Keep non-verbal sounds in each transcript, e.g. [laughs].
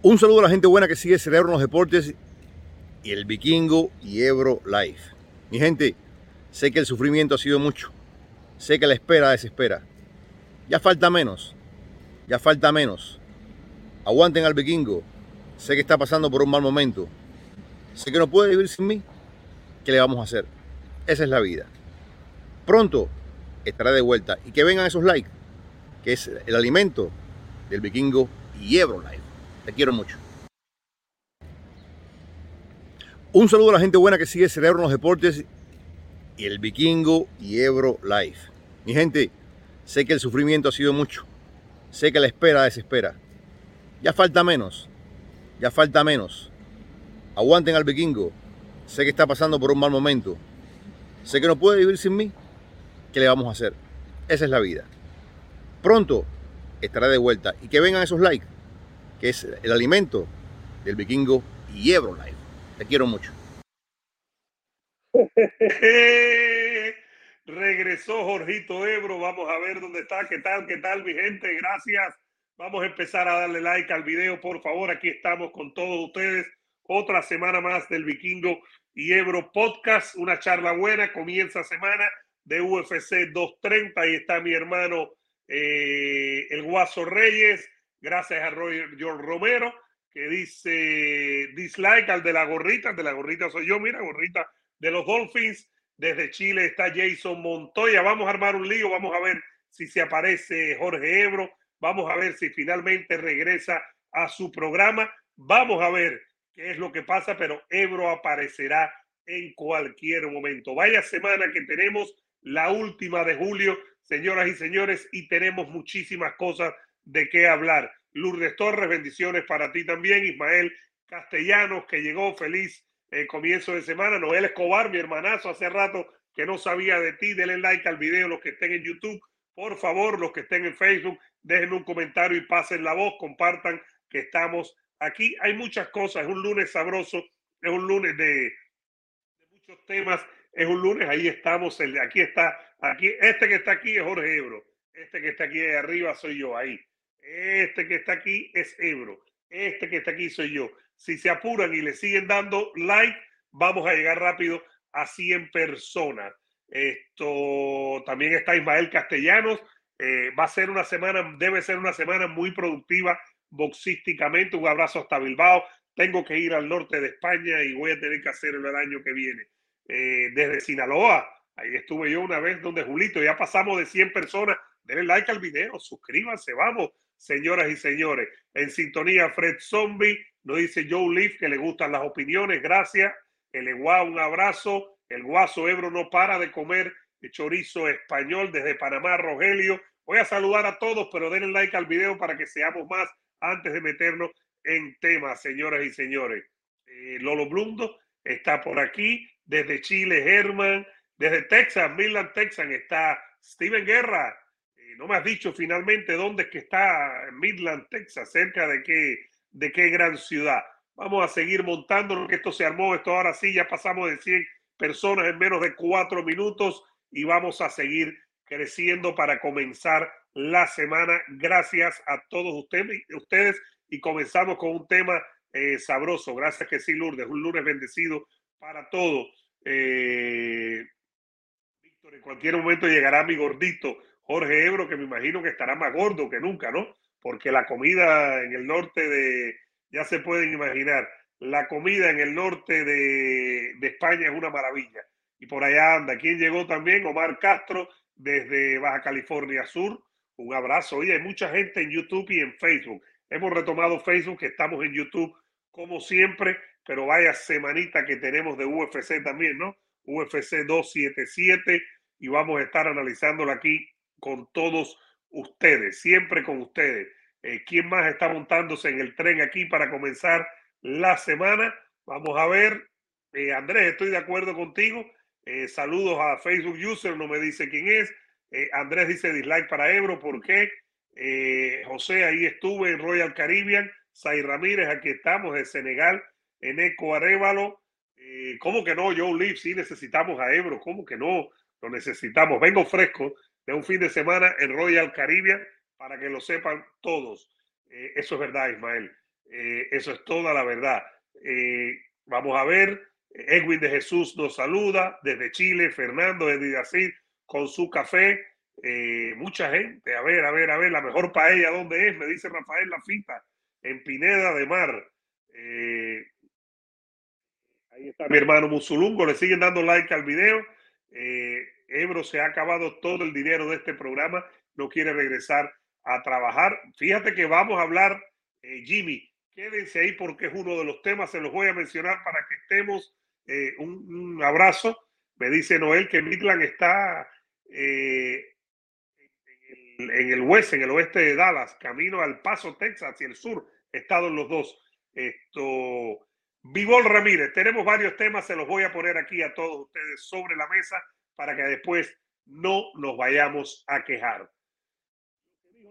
Un saludo a la gente buena que sigue Cerebro en los Deportes y el Vikingo y Ebro Life. Mi gente, sé que el sufrimiento ha sido mucho. Sé que la espera desespera. Ya falta menos. Ya falta menos. Aguanten al Vikingo. Sé que está pasando por un mal momento. Sé que no puede vivir sin mí. ¿Qué le vamos a hacer? Esa es la vida. Pronto estará de vuelta y que vengan esos likes, que es el alimento del Vikingo y Ebro Life. Te quiero mucho. Un saludo a la gente buena que sigue Cerebro los Deportes y el Vikingo y Ebro Life. Mi gente, sé que el sufrimiento ha sido mucho. Sé que la espera desespera. Ya falta menos. Ya falta menos. Aguanten al Vikingo. Sé que está pasando por un mal momento. Sé que no puede vivir sin mí. ¿Qué le vamos a hacer? Esa es la vida. Pronto estará de vuelta y que vengan esos likes que es el alimento del vikingo y Life. Te quiero mucho. [laughs] Regresó Jorgito Ebro. Vamos a ver dónde está. ¿Qué tal? ¿Qué tal, mi gente? Gracias. Vamos a empezar a darle like al video, por favor. Aquí estamos con todos ustedes. Otra semana más del Vikingo y Ebro Podcast. Una charla buena. Comienza semana de UFC 230. Ahí está mi hermano, eh, el Guaso Reyes gracias a Roger George Romero, que dice dislike al de la gorrita, de la gorrita soy yo, mira, gorrita de los Dolphins. Desde Chile está Jason Montoya. Vamos a armar un lío, vamos a ver si se aparece Jorge Ebro, vamos a ver si finalmente regresa a su programa, vamos a ver qué es lo que pasa, pero Ebro aparecerá en cualquier momento. Vaya semana que tenemos, la última de julio, señoras y señores, y tenemos muchísimas cosas de qué hablar. Lourdes Torres, bendiciones para ti también. Ismael Castellanos, que llegó feliz eh, comienzo de semana. Noel Escobar, mi hermanazo, hace rato que no sabía de ti. Denle like al video, los que estén en YouTube. Por favor, los que estén en Facebook, dejen un comentario y pasen la voz, compartan que estamos aquí. Hay muchas cosas, es un lunes sabroso, es un lunes de, muchos temas, es un lunes, ahí estamos, aquí está, aquí, este que está aquí es Jorge Ebro, este que está aquí arriba soy yo, ahí. Este que está aquí es Ebro. Este que está aquí soy yo. Si se apuran y le siguen dando like, vamos a llegar rápido a 100 personas. Esto también está Ismael Castellanos. Eh, va a ser una semana, debe ser una semana muy productiva boxísticamente. Un abrazo hasta Bilbao. Tengo que ir al norte de España y voy a tener que hacerlo el año que viene. Eh, desde Sinaloa, ahí estuve yo una vez donde Julito, ya pasamos de 100 personas. Denle like al video, suscríbanse, vamos señoras y señores. En sintonía, Fred Zombie, nos dice Joe Leaf que le gustan las opiniones, gracias. El Eguá, un abrazo. El Guaso Ebro no para de comer chorizo español desde Panamá, Rogelio. Voy a saludar a todos, pero denle like al video para que seamos más antes de meternos en temas, señoras y señores. Eh, Lolo Blundo está por aquí, desde Chile, Herman, desde Texas, Midland, Texas, está Steven Guerra, no me has dicho finalmente dónde es que está Midland, Texas, cerca de qué, de qué gran ciudad. Vamos a seguir montando que esto se armó. Esto ahora sí, ya pasamos de 100 personas en menos de cuatro minutos y vamos a seguir creciendo para comenzar la semana. Gracias a todos ustedes, ustedes y comenzamos con un tema eh, sabroso. Gracias que sí, Lourdes. Un lunes bendecido para todos. Eh, Víctor, en cualquier momento llegará mi gordito Jorge Ebro, que me imagino que estará más gordo que nunca, ¿no? Porque la comida en el norte de, ya se pueden imaginar, la comida en el norte de, España es una maravilla. Y por allá anda. ¿Quién llegó también? Omar Castro, desde Baja California Sur. Un abrazo. Oye, hay mucha gente en YouTube y en Facebook. Hemos retomado Facebook, que estamos en YouTube como siempre, pero vaya semanita que tenemos de UFC también, ¿no? UFC 277 y vamos a estar analizándola aquí con todos ustedes, siempre con ustedes. Eh, ¿Quién más está montándose en el tren aquí para comenzar la semana? Vamos a ver. Eh, Andrés, estoy de acuerdo contigo. Eh, saludos a Facebook User, no me dice quién es. Andrés dice dislike para Ebro, ¿por qué? José, ahí estuve en Royal Caribbean. Say Ramírez, aquí estamos, de Senegal. Eneco Arevalo. ¿Cómo que no, Joe Leaf? Sí necesitamos a Ebro. ¿Cómo que no? Lo necesitamos. Vengo fresco de un fin de semana en Royal Caribbean para que lo sepan todos. Eh, eso es verdad, Ismael. Eh, eso es toda la verdad. Eh, vamos a ver. Edwin de Jesús nos saluda desde Chile. Fernando desde así con su café. Mucha gente. A ver, a ver, a ver. La mejor paella, ¿dónde es? Me dice Rafael Lafita. En Pineda de Mar. ahí está mi hermano Musulungo. Le siguen dando like al video. Ebro se ha acabado todo el dinero de este programa. No quiere regresar a trabajar. Fíjate que vamos a hablar, Jimmy, Quédense ahí porque es uno de los temas, se los voy a mencionar para que estemos. Eh, un, abrazo. Me dice Noel que Midland está eh, en, el, en, el, oeste, en el oeste de Dallas, camino al Paso, Texas, hacia el sur. He estado en los dos. Esto, Vivol Ramírez, tenemos varios temas, se los voy a poner aquí a todos ustedes sobre la mesa para que después no nos vayamos a quejar.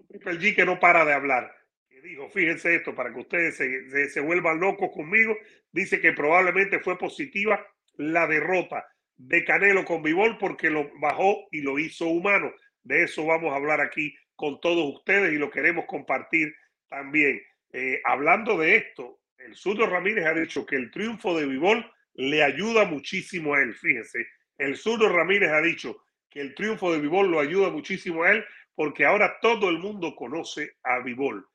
Triple G que no para de hablar dijo, fíjense esto, para que ustedes se, vuelvan locos conmigo, dice que probablemente fue positiva la derrota de Canelo con Vivol porque lo bajó y lo hizo humano. De eso vamos a hablar aquí con todos ustedes y lo queremos compartir también. Eh, hablando de esto, el Zurdo Ramírez ha dicho que el triunfo de Vivol le ayuda muchísimo a él. Fíjense, el Zurdo Ramírez ha dicho que el triunfo de Vivol lo ayuda muchísimo a él porque ahora todo el mundo conoce a Vivol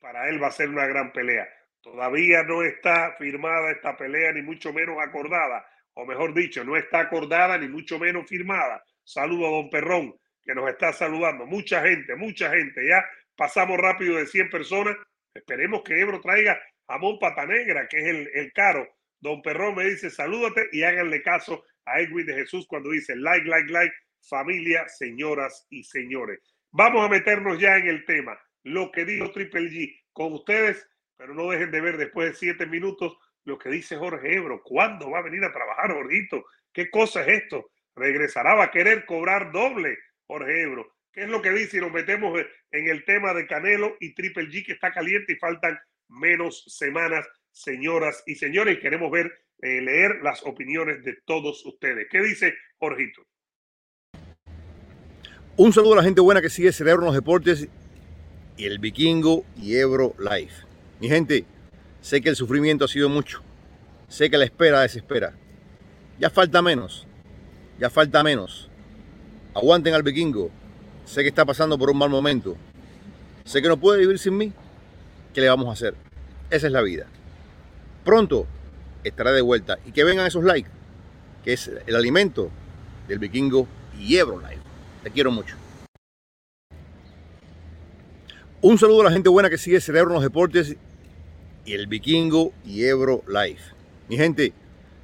para él va a ser una gran pelea. Todavía no está firmada esta pelea, ni mucho menos acordada, o mejor dicho, no está acordada ni mucho menos firmada. Saludo a don Perrón, que nos está saludando. Mucha gente, mucha gente. Ya pasamos rápido de 100 personas. Esperemos que Ebro traiga jamón pata negra, que es el, el caro. Don Perrón me dice, salúdate y háganle caso a Edwin de Jesús cuando dice like, like, like, familia, señoras y señores. Vamos a meternos ya en el tema lo que dijo Triple G con ustedes, pero no dejen de ver después de siete minutos lo que dice Jorge Ebro. ¿Cuándo va a venir a trabajar, Jorgito? ¿Qué cosa es esto? ¿Regresará? ¿Va a querer cobrar doble, Jorge Ebro? ¿Qué es lo que dice? Y nos metemos en el tema de Canelo y Triple G que está caliente y faltan menos semanas, señoras y señores. queremos ver, eh, leer las opiniones de todos ustedes. ¿Qué dice Jorgito? Un saludo a la gente buena que sigue Cerebro en los Deportes y el Vikingo y Ebro Life. Mi gente, sé que el sufrimiento ha sido mucho. Sé que la espera desespera. Ya falta menos. Ya falta menos. Aguanten al Vikingo. Sé que está pasando por un mal momento. Sé que no puede vivir sin mí. ¿Qué le vamos a hacer? Esa es la vida. Pronto estará de vuelta. Y que vengan esos likes, que es el alimento del Vikingo y Ebro Life. Te quiero mucho. Un saludo a la gente buena que sigue Cerebro los Deportes y el Vikingo y Ebro Life. Mi gente,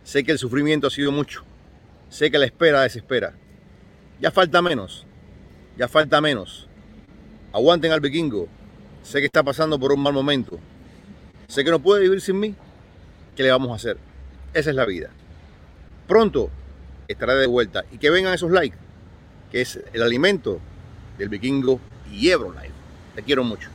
sé que el sufrimiento ha sido mucho. Sé que la espera desespera. Ya falta menos. Ya falta menos. Aguanten al Vikingo. Sé que está pasando por un mal momento. Sé que no puede vivir sin mí. ¿Qué le vamos a hacer? Esa es la vida. Pronto estará de vuelta y que vengan esos likes, que es el alimento del Vikingo y Ebro Life. Te quiero mucho.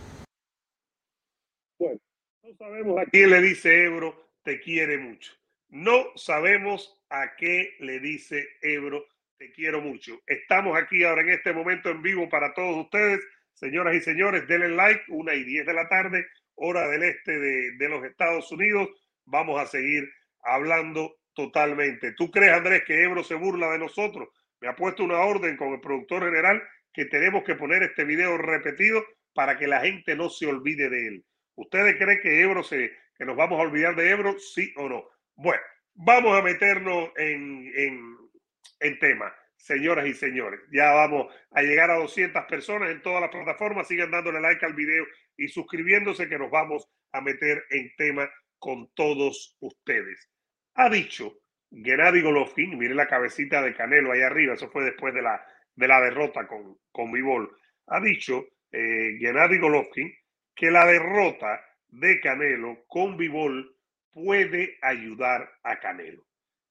Bueno, no sabemos a quién le dice Ebro, te quiere mucho. No sabemos a qué le dice Ebro, te quiero mucho. Estamos aquí ahora en este momento en vivo para todos ustedes. Señoras y señores, denle like, una y diez de la tarde, hora del este de los Estados Unidos. Vamos a seguir hablando totalmente. ¿Tú crees, Andrés, que Ebro se burla de nosotros? Me ha puesto una orden con el productor general que tenemos que poner este video repetido para que la gente no se olvide de él. ¿Ustedes creen que Ebro se, que nos vamos a olvidar de Ebro? Sí o no. Bueno, vamos a meternos en, en, en tema, señoras y señores. Ya vamos a llegar a 200 personas en todas las plataformas. Sigan dándole like al video y suscribiéndose que nos vamos a meter en tema con todos ustedes. Ha dicho Gennady Golovkin, mire la cabecita de Canelo ahí arriba, eso fue después de la, de la derrota con, con Vivol. Ha dicho eh, Gennady Golovkin que la derrota de Canelo con Vivol puede ayudar a Canelo.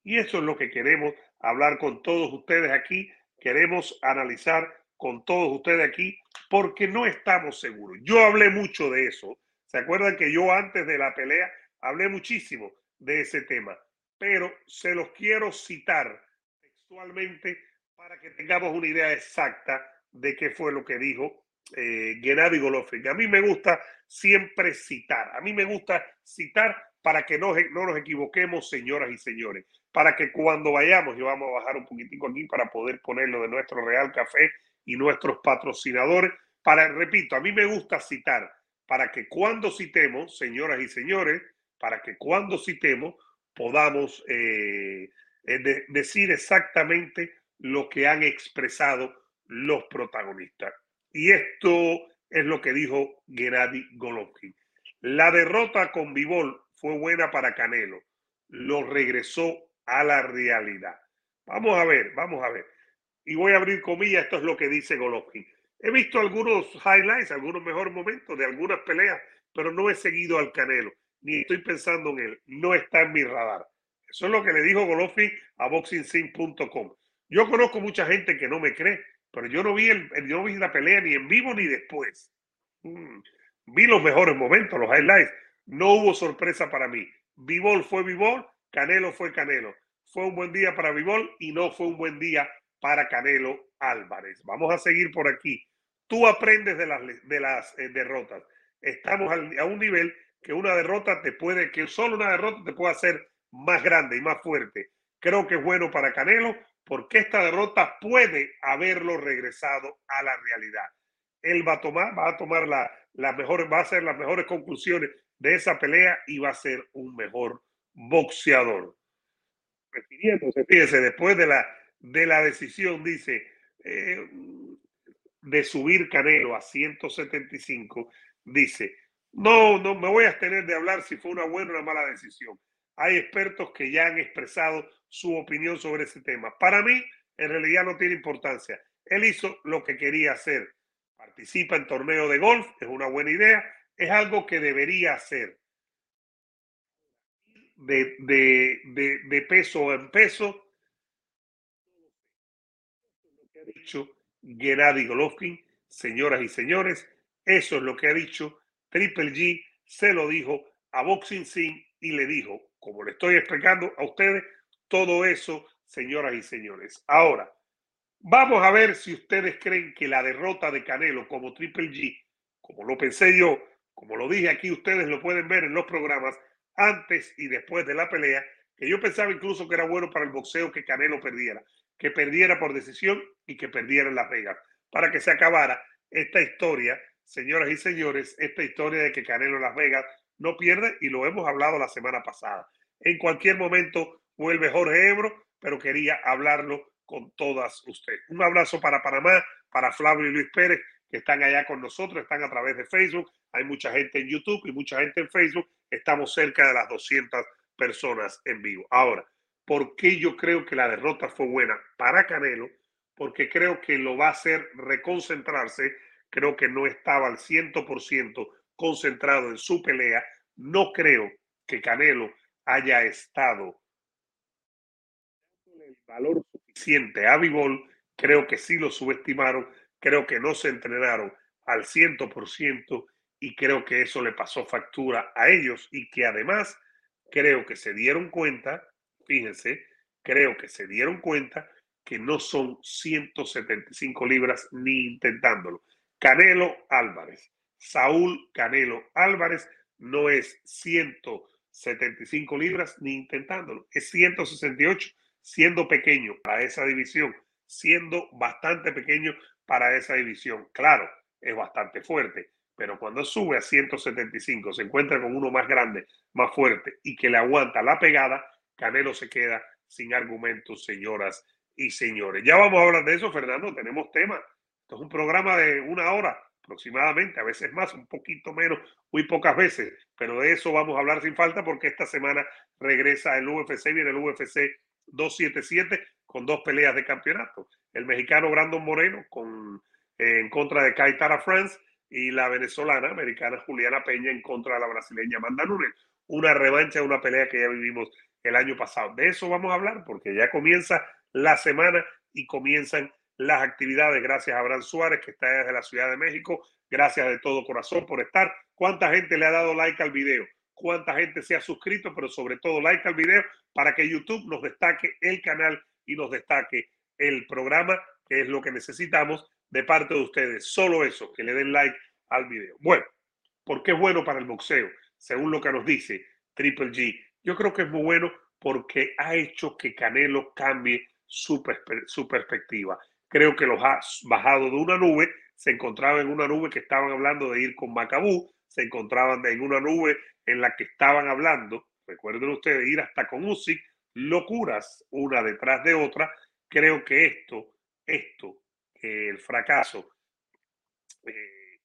Y eso es lo que queremos hablar con todos ustedes aquí. Queremos analizar con todos ustedes aquí porque no estamos seguros. Yo hablé mucho de eso. ¿Se acuerdan que yo antes de la pelea hablé muchísimo de ese tema? Pero se los quiero citar textualmente para que tengamos una idea exacta de qué fue lo que dijo eh, Gennady Golovkin. A mí me gusta siempre citar. A mí me gusta citar para que no, no nos equivoquemos, señoras y señores. Para que cuando vayamos, y vamos a bajar un poquitico aquí para poder ponerlo de nuestro Real Café y nuestros patrocinadores. Para, repito, a mí me gusta citar para que cuando citemos, señoras y señores, para que cuando citemos podamos eh, eh, decir exactamente lo que han expresado los protagonistas. Y esto es lo que dijo Gennady Golovkin. La derrota con Vivol fue buena para Canelo. Lo regresó a la realidad. Vamos a ver, vamos a ver. Y voy a abrir comillas, esto es lo que dice Golovkin. He visto algunos highlights, algunos mejores momentos de algunas peleas, pero no he seguido al Canelo, ni estoy pensando en él. No está en mi radar. Eso es lo que le dijo Golovkin a boxingsim.com. Yo conozco mucha gente que no me cree, pero yo no vi, el, yo no vi la pelea ni en vivo ni después. Mm, vi los mejores momentos, los highlights. No hubo sorpresa para mí. Vivol fue Vivol, Canelo fue Canelo. Fue un buen día para Vivol y no fue un buen día para Canelo Álvarez. Vamos a seguir por aquí. Tú aprendes de las, de las eh, derrotas. Estamos a un nivel que una derrota te puede, que solo una derrota te puede hacer más grande y más fuerte. Creo que es bueno para Canelo porque esta derrota puede haberlo regresado a la realidad. Él va a tomar, va a tomar la, la mejor, va a hacer las mejores conclusiones de esa pelea y va a ser un mejor boxeador. Refiriéndose, después de la, de la decisión, dice, eh, de subir Canelo a 175, dice, no, no me voy a abstener de hablar si fue una buena o una mala decisión. Hay expertos que ya han expresado su opinión sobre ese tema. Para mí, en realidad no tiene importancia. Él hizo lo que quería hacer. Participa en torneo de golf, es una buena idea, es algo que debería hacer. De, de, peso en peso. Lo que ha dicho Gennady Golovkin, señoras y señores, eso es lo que ha dicho Triple G, se lo dijo a Boxing Sin y le dijo, como le estoy explicando a ustedes, todo eso, señoras y señores. Ahora, vamos a ver si ustedes creen que la derrota de Canelo como Triple G, como lo pensé yo, como lo dije aquí, ustedes lo pueden ver en los programas antes y después de la pelea, que yo pensaba incluso que era bueno para el boxeo que Canelo perdiera, que perdiera por decisión y que perdiera en Las Vegas, para que se acabara esta historia, señoras y señores, esta historia de que Canelo Las Vegas no pierde y lo hemos hablado la semana pasada. En cualquier momento vuelve Jorge Ebro, pero quería hablarlo con todas ustedes. Un abrazo para Panamá, para Flavio y Luis Pérez, que están allá con nosotros, están a través de Facebook. Hay mucha gente en YouTube y mucha gente en Facebook. Estamos cerca de las 200 personas en vivo. Ahora, ¿por qué yo creo que la derrota fue buena para Canelo? Porque creo que lo va a hacer reconcentrarse. Creo que no estaba al 100% concentrado en su pelea. No creo que Canelo haya estado el valor suficiente a Vivol. Creo que sí lo subestimaron. Creo que no se entrenaron al 100% y creo que eso le pasó factura a ellos y que además creo que se dieron cuenta, fíjense, creo que se dieron cuenta que no son 175 libras ni intentándolo. Canelo Álvarez Saúl Canelo Álvarez no es 175 libras ni intentándolo, es 168, siendo pequeño para esa división, siendo bastante pequeño para esa división. Claro, es bastante fuerte, pero cuando sube a 175, se encuentra con uno más grande, más fuerte y que le aguanta la pegada, Canelo se queda sin argumentos, señoras y señores. Ya vamos a hablar de eso, Fernando, tenemos tema. Es un programa de una hora aproximadamente, a veces más, un poquito menos, muy pocas veces, pero de eso vamos a hablar sin falta porque esta semana regresa el UFC, viene el UFC 277 con dos peleas de campeonato. El mexicano Brandon Moreno con, en contra de Kaitara France y la venezolana americana Juliana Peña en contra de la brasileña Amanda Nunes. Una revancha de una pelea que ya vivimos el año pasado. De eso vamos a hablar porque ya comienza la semana y comienzan las actividades. Gracias a Abraham Suárez, que está desde la Ciudad de México. Gracias de todo corazón por estar. ¿Cuánta gente le ha dado like al video? ¿Cuánta gente se ha suscrito? Pero sobre todo like al video para que YouTube nos destaque el canal y nos destaque el programa, que es lo que necesitamos de parte de ustedes. Solo eso, que le den like al video. Bueno, ¿por qué es bueno para el boxeo? Según lo que nos dice Triple G. Yo creo que es muy bueno porque ha hecho que Canelo cambie su, su perspectiva. Creo que los ha bajado de una nube, se encontraba en una nube que estaban hablando de ir con Macabú, se encontraban en una nube en la que estaban hablando, recuerden ustedes, ir hasta con Usyk, locuras una detrás de otra. Creo que esto, esto, el fracaso, eh,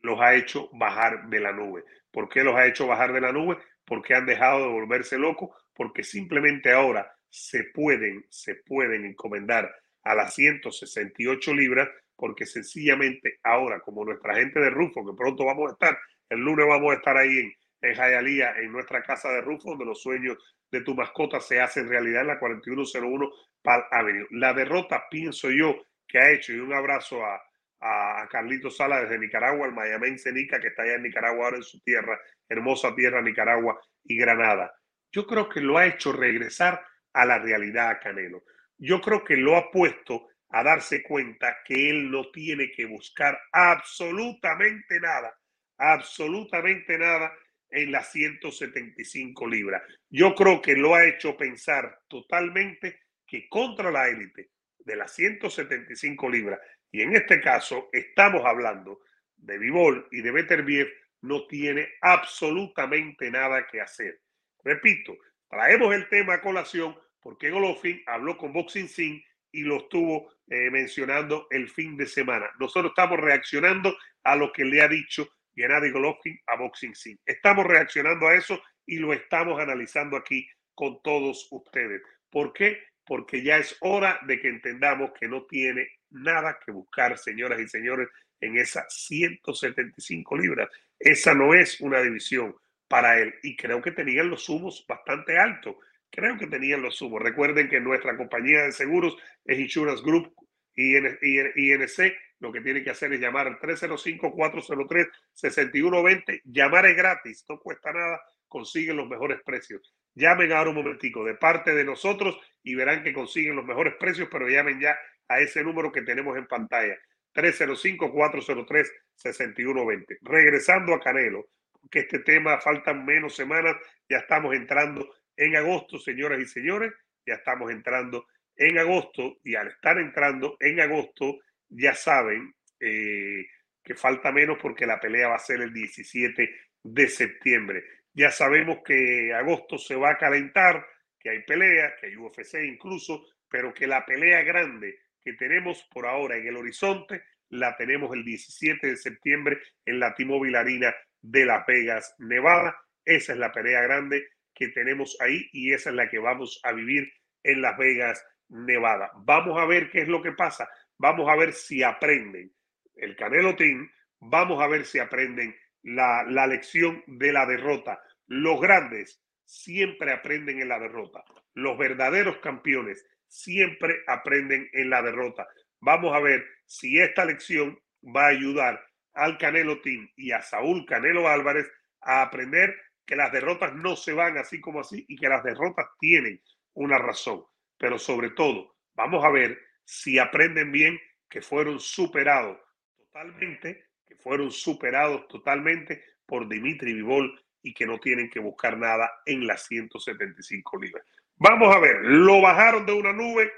los ha hecho bajar de la nube. ¿Por qué los ha hecho bajar de la nube? Porque han dejado de volverse locos, porque simplemente ahora se pueden, se pueden encomendar a las 168 libras, porque sencillamente ahora, como nuestra gente de Rufo, que pronto vamos a estar, el lunes vamos a estar ahí en, en Jayalía, en nuestra casa de Rufo, donde los sueños de tu mascota se hacen realidad en la 4101 Pal Avenue. La derrota, pienso yo, que ha hecho, y un abrazo a, a, Carlito Sala desde Nicaragua, el Miami Nica, que está allá en Nicaragua ahora en su tierra, hermosa tierra Nicaragua y Granada. Yo creo que lo ha hecho regresar a la realidad Canelo. Yo creo que lo ha puesto a darse cuenta que él no tiene que buscar absolutamente nada, absolutamente nada en las 175 libras. Yo creo que lo ha hecho pensar totalmente que contra la élite de las 175 libras, y en este caso estamos hablando de Vivol y de Beterbiev, no tiene absolutamente nada que hacer. Repito, traemos el tema a colación porque Golovkin habló con Boxing Sin y lo estuvo eh, mencionando el fin de semana. Nosotros estamos reaccionando a lo que le ha dicho Gennady Golovkin a Boxing Sin. Estamos reaccionando a eso y lo estamos analizando aquí con todos ustedes. ¿Por qué? Porque ya es hora de que entendamos que no tiene nada que buscar, señoras y señores, en esas 175 libras. Esa no es una división para él y creo que tenían los sumos bastante altos. Creo que tenían los sumos. Recuerden que nuestra compañía de seguros es Insurance Group INC. Lo que tiene que hacer es llamar al 305-403-6120. Llamar es gratis, no cuesta nada, consiguen los mejores precios. Llamen ahora un momentico de parte de nosotros y verán que consiguen los mejores precios, pero llamen ya a ese número que tenemos en pantalla. 305-403-6120. Regresando a Canelo, que este tema faltan menos semanas, ya estamos entrando en agosto, señoras y señores, ya estamos entrando en agosto y al estar entrando en agosto, ya saben eh, que falta menos porque la pelea va a ser el 17 de septiembre. Ya sabemos que agosto se va a calentar, que hay peleas, que hay UFC incluso, pero que la pelea grande que tenemos por ahora en el horizonte la tenemos el 17 de septiembre en la T-Mobile Arena de Las Vegas, Nevada. Esa es la pelea grande que tenemos ahí y esa es la que vamos a vivir en Las Vegas, Nevada. Vamos a ver qué es lo que pasa. Vamos a ver si aprenden el Canelo Team. Vamos a ver si aprenden la, la lección de la derrota. Los grandes siempre aprenden en la derrota. Los verdaderos campeones siempre aprenden en la derrota. Vamos a ver si esta lección va a ayudar al Canelo Team y a Saúl Canelo Álvarez a aprender que las derrotas no se van así como así y que las derrotas tienen una razón. Pero sobre todo, vamos a ver si aprenden bien que fueron superados totalmente, que fueron superados totalmente por Dimitri Vivol y que no tienen que buscar nada en las 175 libras. Vamos a ver, lo bajaron de una nube,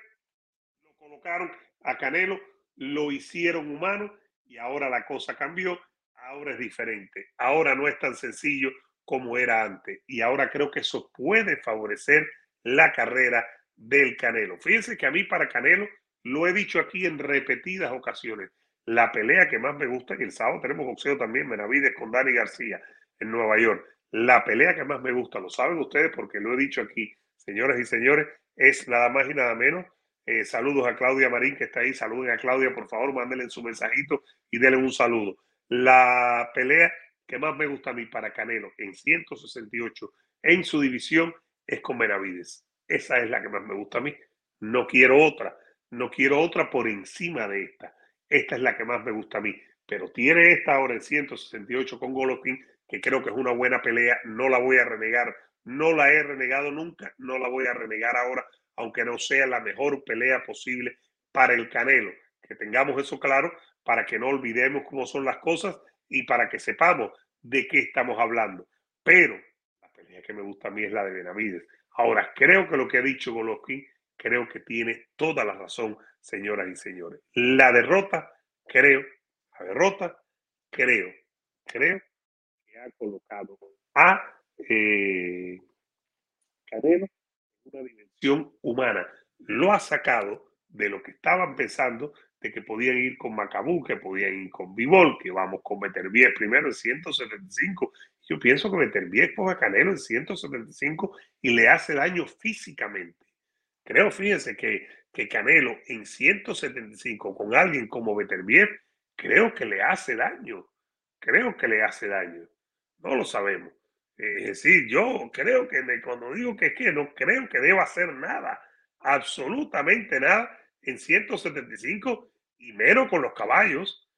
lo colocaron a Canelo, lo hicieron humano y ahora la cosa cambió, ahora es diferente, ahora no es tan sencillo como era antes. Y ahora creo que eso puede favorecer la carrera del Canelo. Fíjense que a mí para Canelo, lo he dicho aquí en repetidas ocasiones, la pelea que más me gusta, que el sábado tenemos boxeo también, Benavides con Dani García en Nueva York. La pelea que más me gusta, lo saben ustedes porque lo he dicho aquí, señores y señores, es nada más y nada menos. Eh, saludos a Claudia Marín que está ahí. Saluden a Claudia, por favor, mándenle su mensajito y denle un saludo. La pelea que más me gusta a mí para Canelo en 168 en su división es con Benavides. Esa es la que más me gusta a mí. No quiero otra. No quiero otra por encima de esta. Esta es la que más me gusta a mí. Pero tiene esta ahora en 168 con Golovkin, que creo que es una buena pelea. No la voy a renegar. No la he renegado nunca. No la voy a renegar ahora, aunque no sea la mejor pelea posible para el Canelo que tengamos eso claro para que no olvidemos cómo son las cosas y para que sepamos de qué estamos hablando. Pero la pelea que me gusta a mí es la de Benavides. Ahora, creo que lo que ha dicho Golovkin, creo que tiene toda la razón, señoras y señores. La derrota, creo, la derrota, creo, creo que ha colocado a eh, Canelo una dimensión humana. Lo ha sacado de lo que estaban pensando que podían ir con Macabú, que podían ir con Bivol, que vamos con Beterbiev primero en 175. Yo pienso que Beterbiev pone a Canelo en 175 y le hace daño físicamente. Creo, fíjense, que, que Canelo en 175 con alguien como Beterbiev, creo que le hace daño. Creo que le hace daño. No lo sabemos. Es decir, yo creo que cuando digo que es que no creo que deba hacer nada, absolutamente nada en 175 y menos con los caballos,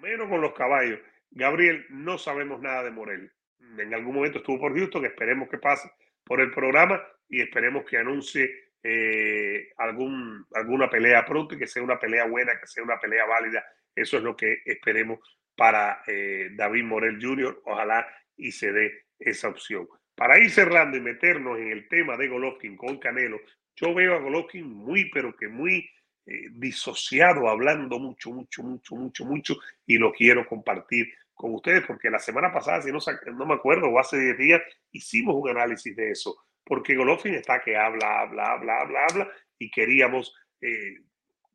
menos con los caballos. Gabriel, no sabemos nada de Morel. En algún momento estuvo por Houston, esperemos que pase por el programa y esperemos que anuncie eh, algún, alguna pelea pronto y que sea una pelea buena, que sea una pelea válida. Eso es lo que esperemos para eh, David Morel Jr. Ojalá y se dé esa opción. Para ir cerrando y meternos en el tema de Golovkin con Canelo, yo veo a Golovkin muy, pero que muy eh, disociado, hablando mucho, mucho, mucho, mucho, mucho, y lo quiero compartir con ustedes, porque la semana pasada, si no, no me acuerdo, o hace 10 días, hicimos un análisis de eso, porque Golovkin está que habla, habla, habla, habla, habla, y queríamos eh,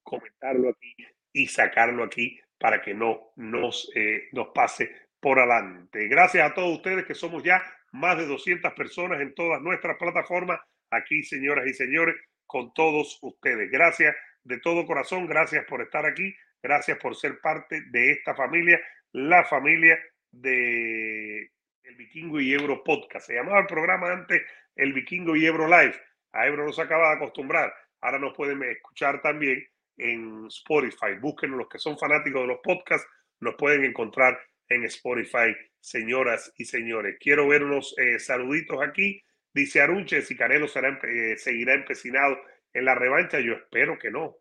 comentarlo aquí y sacarlo aquí para que no nos, eh, nos pase por adelante. Gracias a todos ustedes que somos ya más de 200 personas en todas nuestras plataformas, aquí, señoras y señores, con todos ustedes. Gracias de todo corazón, gracias por estar aquí, gracias por ser parte de esta familia, la familia de El Vikingo y Ebro Podcast. Se llamaba el programa antes El Vikingo y Ebro Live. A Ebro nos acaba de acostumbrar. Ahora nos pueden escuchar también en Spotify. Búsquenos los que son fanáticos de los podcasts, nos pueden encontrar en Spotify, señoras y señores. Quiero ver unos eh, saluditos aquí. Dice Arunche, si Canelo será, eh, seguirá empecinado en la revancha? Yo espero que no.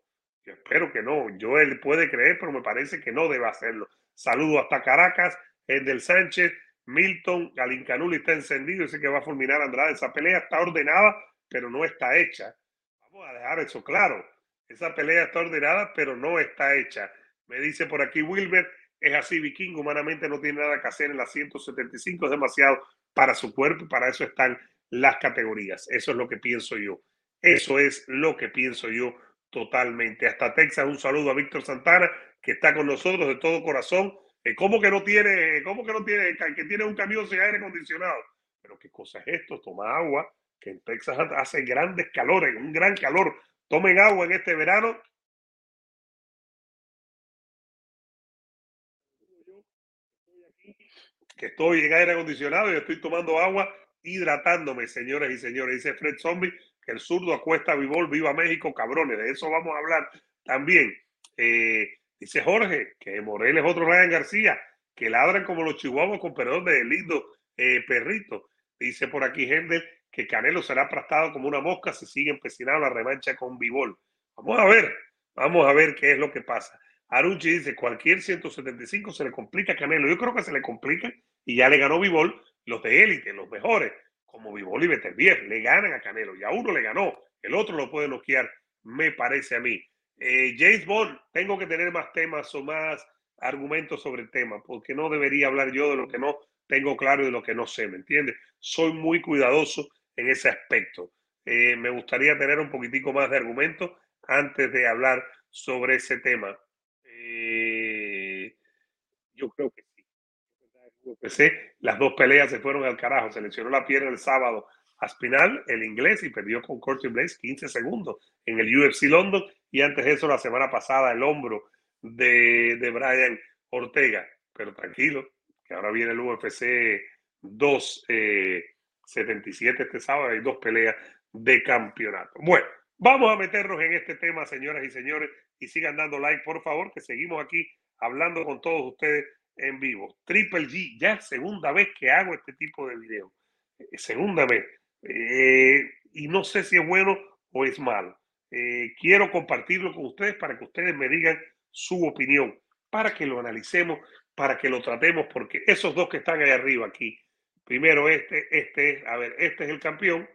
Yo espero que no. Yo él puede creer, pero me parece que no debe hacerlo. Saludo hasta Caracas, el Sánchez, Milton, Galincanuli está encendido, dice que va a fulminar a Andrade. Esa pelea está ordenada, pero no está hecha. Vamos a dejar eso claro. Esa pelea está ordenada, pero no está hecha. Me dice por aquí Wilber, es así, Viking, humanamente no tiene nada que hacer en la 175, es demasiado para su cuerpo y para eso están las categorías. Eso es lo que pienso yo. Eso es lo que pienso yo totalmente. Hasta Texas, un saludo a Víctor Santana, que está con nosotros de todo corazón. Eh, ¿Cómo que no tiene, cómo que no tiene, que tiene un camión sin aire acondicionado? Pero qué cosa es esto, toma agua, que en Texas hace grandes calores, un gran calor. Tomen agua en este verano. Que estoy en aire acondicionado y estoy tomando agua hidratándome, señores y señores. Dice Fred Zombie el zurdo acuesta Vivol, viva México, cabrones. De eso vamos a hablar también. Eh, dice Jorge que Morel es otro Ryan García, que ladran como los chihuahuas con perdón de lindo eh, perrito. Dice por aquí gente que Canelo será aplastado como una mosca si sigue empecinado la revancha con Vivol. Vamos a ver, vamos a ver qué es lo que pasa. Aruchi dice, cualquier 175 se le complica a Canelo. Yo creo que se le complica y ya le ganó Vivol los de élite, los mejores, como Vivol y le ganan a Canelo y a uno le ganó, el otro lo puede bloquear, me parece a mí. Eh, James Bond, tengo que tener más temas o más argumentos sobre el tema, porque no debería hablar yo de lo que no tengo claro y de lo que no sé, ¿me entiendes? Soy muy cuidadoso en ese aspecto. Eh, me gustaría tener un poquitico más de argumentos antes de hablar sobre ese tema. Eh, yo creo que las dos peleas se fueron al carajo. Se lesionó la pierna el sábado a Spinal, el inglés, y perdió con Curtis Blaze 15 segundos en el UFC London. Y antes de eso, la semana pasada, el hombro de, de Brian Ortega. Pero tranquilo, que ahora viene el UFC 277 este sábado. Hay dos peleas de campeonato. Bueno, vamos a meternos en este tema, señoras y señores, y sigan dando like, por favor, que seguimos aquí hablando con todos ustedes en vivo. Triple G, ya segunda vez que hago este tipo de video. Eh, segunda vez. Eh, y no sé si es bueno o es malo. Eh, quiero compartirlo con ustedes para que ustedes me digan su opinión para que lo analicemos, para que lo tratemos, porque esos dos que están ahí arriba aquí, primero este, este, a ver, este es el campeón,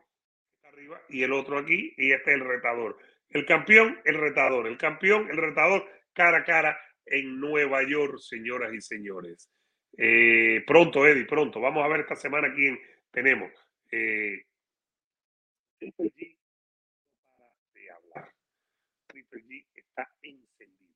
arriba, y el otro aquí, y este es el retador. El campeón, el retador, el campeón, el retador, cara a cara en Nueva York, señoras y señores. Eh, pronto, Eddie, pronto. Vamos a ver esta semana quién tenemos. Eh, Triple G hablar. Triple G está encendido.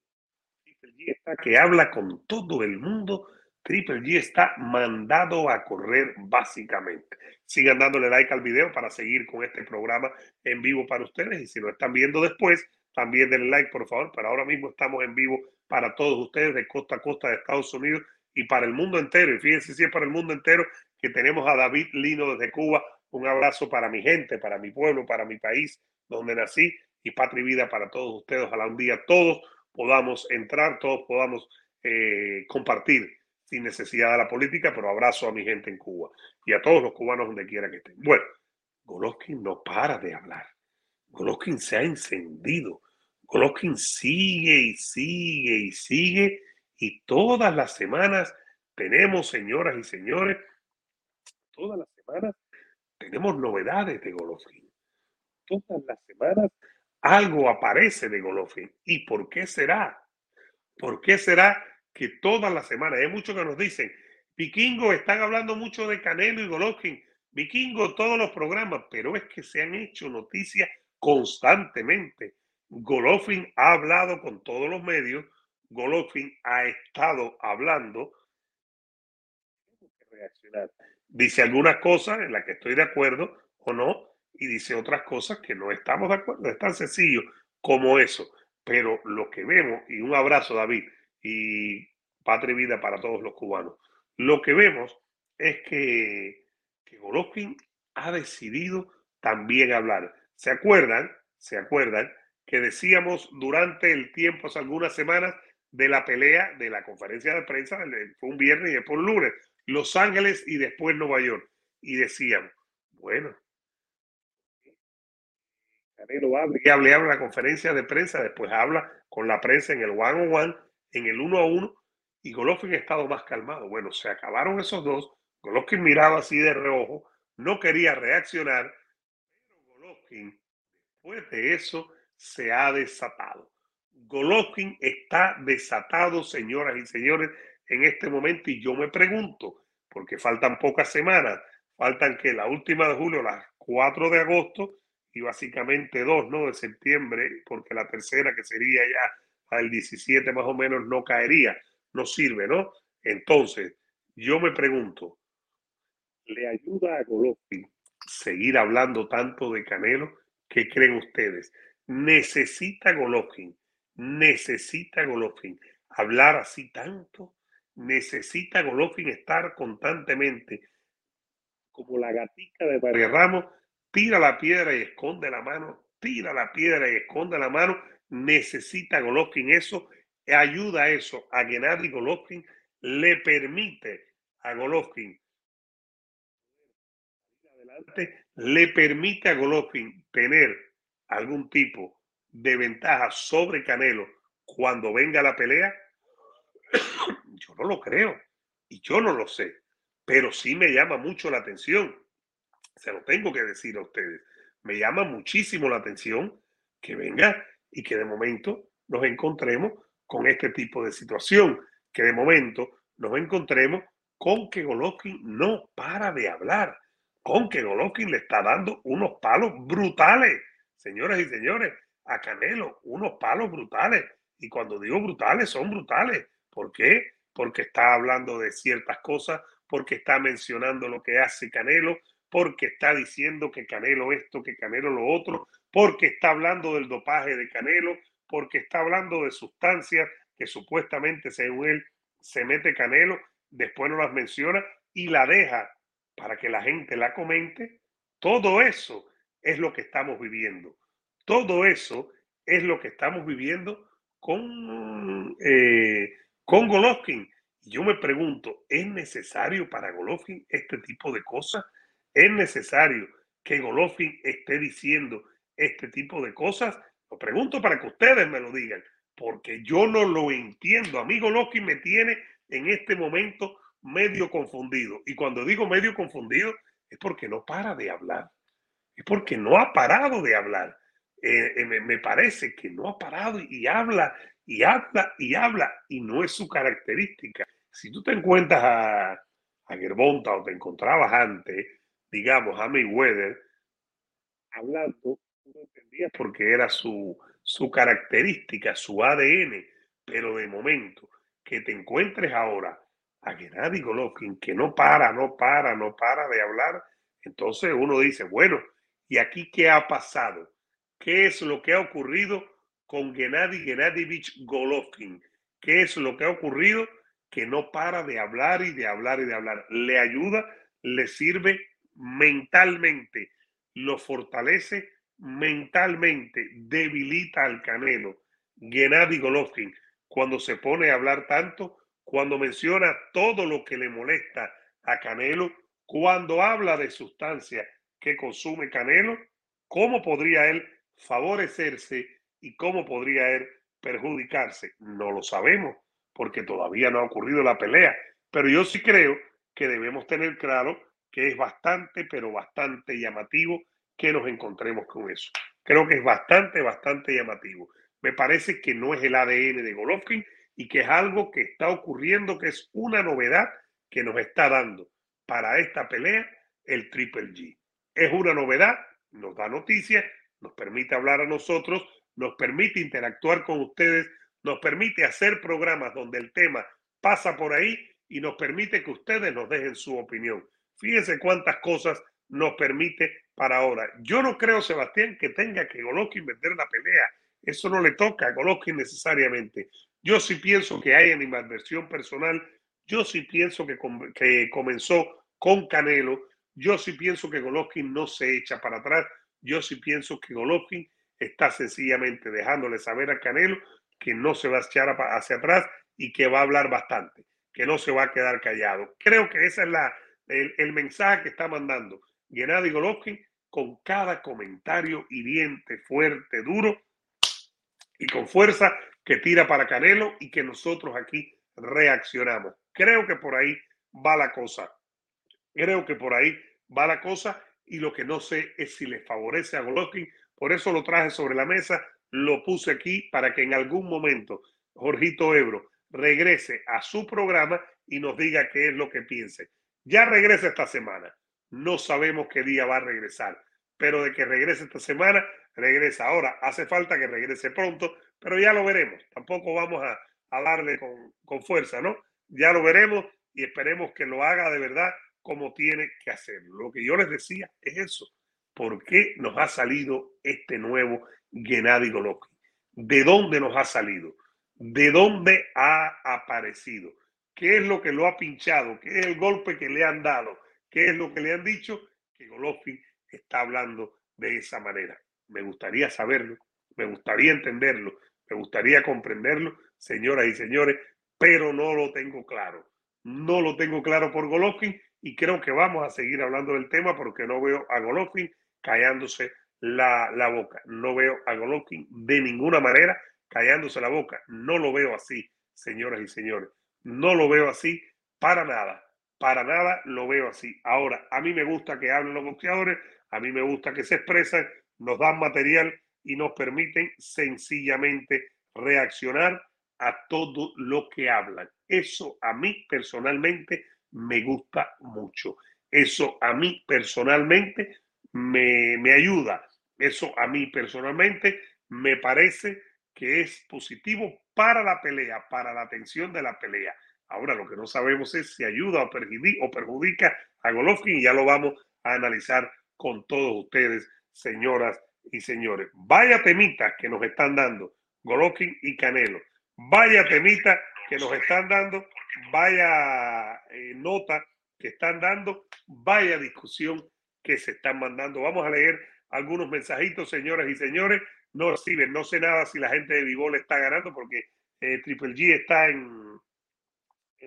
Triple G está que habla con todo el mundo. Triple G está mandado a correr básicamente. Sigan dándole like al video para seguir con este programa en vivo para ustedes. Y si lo están viendo después, también denle like, por favor. Pero ahora mismo estamos en vivo para todos ustedes de costa a costa de Estados Unidos y para el mundo entero. Y fíjense si es para el mundo entero que tenemos a David Lino desde Cuba. Un abrazo para mi gente, para mi pueblo, para mi país, donde nací. Y patria y vida para todos ustedes. Ojalá un día todos podamos entrar, todos podamos eh, compartir sin necesidad de la política, pero abrazo a mi gente en Cuba y a todos los cubanos donde quiera que estén. Bueno, Golovkin no para de hablar. Golovkin se ha encendido. Golovkin sigue y sigue y sigue y todas las semanas tenemos, señoras y señores, todas las semanas tenemos novedades de Golovkin. Todas las semanas algo aparece de Golovkin. ¿Y por qué será? ¿Por qué será que todas las semanas, hay muchos que nos dicen, Vikingo, están hablando mucho de Canelo y Golovkin, Vikingo, todos los programas, pero es que se han hecho noticias constantemente. Golovkin ha hablado con todos los medios, Golovkin ha estado hablando, Dice algunas cosas en las que estoy de acuerdo o no, y dice otras cosas que no estamos de acuerdo. Es tan sencillo como eso. Pero lo que vemos, y un abrazo, David, y patria y vida para todos los cubanos, lo que vemos es que, que ha decidido también hablar. ¿Se acuerdan? ¿Se acuerdan? Que decíamos durante el tiempo, hace algunas semanas, de la pelea de la conferencia de prensa, fue un viernes y después un lunes, Los Ángeles y después Nueva York. Y decían, bueno, Canelo habla y habla, habla en la conferencia de prensa, después habla con la prensa en el one on one, en el uno a uno, y Golovkin ha estado más calmado. Bueno, se acabaron esos dos. Golovkin miraba así de reojo, no quería reaccionar, pero Golovkin, después de eso, se ha desatado. Golovkin está desatado, señoras y señores, en este momento. Y yo me pregunto, porque faltan pocas semanas, faltan que la última de julio, las 4 de agosto, y básicamente dos, ¿no? De septiembre, porque la tercera, que sería ya al 17 más o menos, no caería, no sirve, ¿no? Entonces, yo me pregunto, ¿le ayuda a Golovkin seguir hablando tanto de Canelo? ¿Qué creen ustedes? ¿Necesita Golovkin necesita Golovkin hablar así tanto, necesita Golovkin estar constantemente como la gatica de María Ramos, tira la piedra y esconde la mano, tira la piedra y esconde la mano, necesita Golovkin eso, ayuda a eso a Gennady Golovkin, le permite a Golovkin adelante, le permite a Golovkin tener algún tipo de ventaja sobre Canelo cuando venga la pelea? [coughs] Yo no lo creo y yo no lo sé, pero sí me llama mucho la atención. Se lo tengo que decir a ustedes. Me llama muchísimo la atención que venga y que de momento nos encontremos con este tipo de situación, que de momento nos encontremos con que Golovkin no para de hablar, con que Golovkin le está dando unos palos brutales, señoras y señores a Canelo unos palos brutales. Y cuando digo brutales, son brutales. ¿Por qué? Porque está hablando de ciertas cosas, porque está mencionando lo que hace Canelo, porque está diciendo que Canelo esto, que Canelo lo otro, porque está hablando del dopaje de Canelo, porque está hablando de sustancias que supuestamente, según él, se mete Canelo, después no las menciona y la deja para que la gente la comente. Todo eso es lo que estamos viviendo. Todo eso es lo que estamos viviendo con, eh, con. Yo me pregunto, ¿es necesario para Golovkin este tipo de cosas? ¿Es necesario que Golovkin esté diciendo este tipo de cosas? Lo pregunto para que ustedes me lo digan. porque yo no lo entiendo. Amigo Loki me tiene en este momento medio confundido. Y cuando digo medio confundido, es porque no para de hablar. Es porque no ha parado de hablar. Eh, eh, me, parece que no ha parado y habla y habla y habla y no es su característica. Si tú te encuentras a, a Gerbonta o te encontrabas antes, digamos, a Mayweather, hablando, no entendías porque era su, su característica, su ADN, pero de momento que te encuentres ahora a Gennady Golovkin que no para, no para, no para de hablar, entonces uno dice, bueno, ¿y aquí qué ha pasado? ¿Qué es lo que ha ocurrido con Gennady Gennadovich Golovkin? ¿Qué es lo que ha ocurrido? Que no para de hablar y de hablar y de hablar. Le ayuda, le sirve mentalmente, lo fortalece mentalmente, debilita al Canelo. Gennady Golovkin, cuando se pone a hablar tanto, cuando menciona todo lo que le molesta a Canelo, cuando habla de sustancia que consume Canelo, ¿cómo podría él favorecerse y cómo podría él perjudicarse? No lo sabemos porque todavía no ha ocurrido la pelea, pero yo sí creo que debemos tener claro que es bastante, pero bastante llamativo que nos encontremos con eso. Creo que es bastante, bastante llamativo. Me parece que no es el ADN de Golovkin y que es algo que está ocurriendo, que es una novedad que nos está dando para esta pelea el Triple G. Es una novedad, nos da noticias, nos permite hablar a nosotros, nos permite interactuar con ustedes, nos permite hacer programas donde el tema pasa por ahí y nos permite que ustedes nos dejen su opinión. Fíjense cuántas cosas nos permite para ahora. Yo no creo, Sebastián, que tenga que Golovkin vender la pelea. Eso no le toca a Golovkin necesariamente. Yo sí pienso que hay animadversión personal. Yo sí pienso que, que comenzó con Canelo. Yo sí pienso que Golovkin no se echa para atrás. Yo sí pienso que Golovkin está sencillamente dejándole saber a Canelo que no se va a echar hacia atrás y que va a hablar bastante, que no se va a quedar callado. Creo que ese es la, el, mensaje que está mandando Gennady Golovkin con cada comentario hiriente, fuerte, duro y con fuerza que tira para Canelo y que nosotros aquí reaccionamos. Creo que por ahí va la cosa. Creo que por ahí va la cosa y lo que no sé es si le favorece a Golovkin. Por eso lo traje sobre la mesa, lo puse aquí para que en algún momento Jorgito Ebro regrese a su programa y nos diga qué es lo que piense. Ya regresa esta semana. No sabemos qué día va a regresar, pero de que regrese esta semana, regresa. Ahora, hace falta que regrese pronto, pero ya lo veremos. Tampoco vamos a, darle con, con fuerza, ¿no? Ya lo veremos y esperemos que lo haga de verdad como tiene que hacerlo. Lo que yo les decía es eso. ¿Por qué nos ha salido este nuevo Gennady Golovkin? ¿De dónde nos ha salido? ¿De dónde ha aparecido? ¿Qué es lo que lo ha pinchado? ¿Qué es el golpe que le han dado? ¿Qué es lo que le han dicho? Que Golovkin está hablando de esa manera. Me gustaría saberlo, me gustaría entenderlo, me gustaría comprenderlo, señoras y señores, pero no lo tengo claro. No lo tengo claro por Golovkin y creo que vamos a seguir hablando del tema porque no veo a Golovkin callándose la, la boca. No veo a Golovkin de ninguna manera callándose la boca. No lo veo así, señoras y señores. No lo veo así para nada. Para nada lo veo así. Ahora, a mí me gusta que hablen los boxeadores, a mí me gusta que se expresen, nos dan material y nos permiten sencillamente reaccionar a todo lo que hablan. Eso a mí personalmente me gusta mucho. Eso a mí personalmente me, me ayuda. Eso a mí personalmente me parece que es positivo para la pelea, para la atención de la pelea. Ahora lo que no sabemos es si ayuda o perjudica, o perjudica a Golovkin y ya lo vamos a analizar con todos ustedes, señoras y señores. Vaya temita que nos están dando Golovkin y Canelo. Vaya temita que nos están dando, vaya eh, nota que están dando, vaya discusión que se están mandando. Vamos a leer algunos mensajitos, señoras y señores. No reciben, no sé nada si la gente de Vivol está ganando porque eh, Triple G está en,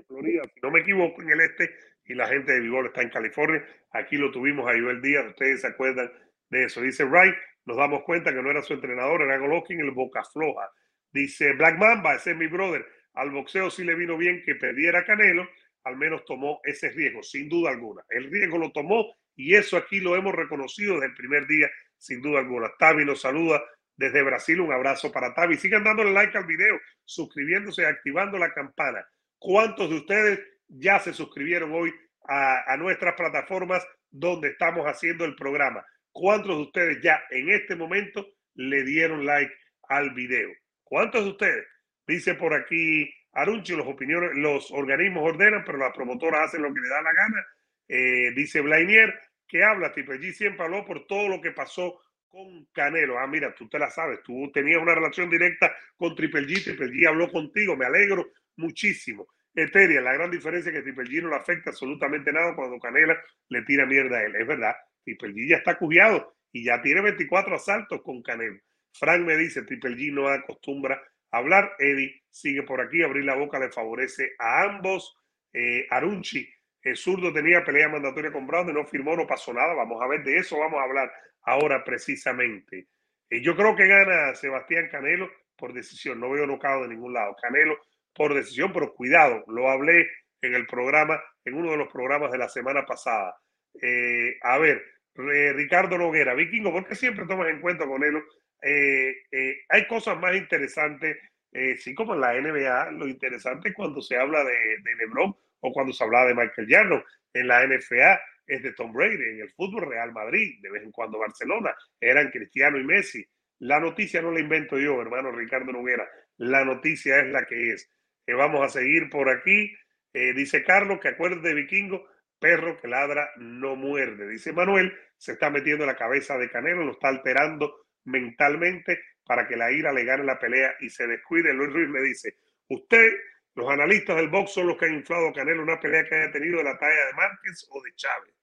Florida, si no me equivoco, en el este, y la gente de Vigor está en California. Aquí lo tuvimos a Joel Díaz, ustedes se acuerdan de eso. Dice Wright, nos damos cuenta que no era su entrenador, era Golovkin el Boca Floja. Dice Black Mamba, ese es mi brother. Al boxeo sí le vino bien que perdiera Canelo, al menos tomó ese riesgo, sin duda alguna. El riesgo lo tomó y eso aquí lo hemos reconocido desde el primer día, sin duda alguna. Tavi nos saluda desde Brasil. Un abrazo para Tavi. Sigan dándole like al video, suscribiéndose activando la campana. ¿Cuántos de ustedes ya se suscribieron hoy a nuestras plataformas donde estamos haciendo el programa? ¿Cuántos de ustedes ya en este momento le dieron like al video? ¿Cuántos de ustedes? Dice por aquí Arunchi, los opiniones, los organismos ordenan, pero las promotoras hacen lo que le da la gana. Eh, dice Blainier, que habla, Triple G siempre habló por todo lo que pasó con Canelo. Ah, mira, tú te la sabes, tú tenías una relación directa con Triple G, Triple G habló contigo, me alegro muchísimo. Eteria, la gran diferencia es que Triple G no le afecta absolutamente nada cuando Canela le tira mierda a él. Es verdad, Triple G ya está cugiado y ya tiene 24 asaltos con Canelo. Frank me dice, Triple G no acostumbra hablar. Eddie sigue por aquí, abrir la boca le favorece a ambos. Eh, Arunchi, el zurdo tenía pelea mandatoria con Brown, no firmó, no pasó nada. Vamos a ver de eso, vamos a hablar ahora precisamente. Eh, yo creo que gana Sebastián Canelo por decisión. No veo nocao de ningún lado. Canelo por decisión, pero cuidado, lo hablé en el programa, en uno de los programas de la semana pasada. Eh, a ver, Ricardo Noguera, Vikingo, ¿por qué siempre tomas en cuenta con él? Eh, eh, hay cosas más interesantes, eh, sí, como en la NBA, lo interesante es cuando se habla de, de, LeBron o cuando se habla de Michael Jordan. En la NFA es de Tom Brady, en el fútbol Real Madrid, de vez en cuando Barcelona, eran Cristiano y Messi. La noticia no la invento yo, hermano Ricardo Noguera, la noticia es la que es. vamos a seguir por aquí. dice Carlos que acuerde de Vikingo, perro que ladra no muerde. Dice Manuel, se está metiendo en la cabeza de Canelo, lo está alterando mentalmente para que la ira le gane la pelea y se descuide. Luis Ruiz me dice, usted, los analistas del box son los que han inflado a Canelo una pelea que haya tenido de la talla de Márquez o de Chávez.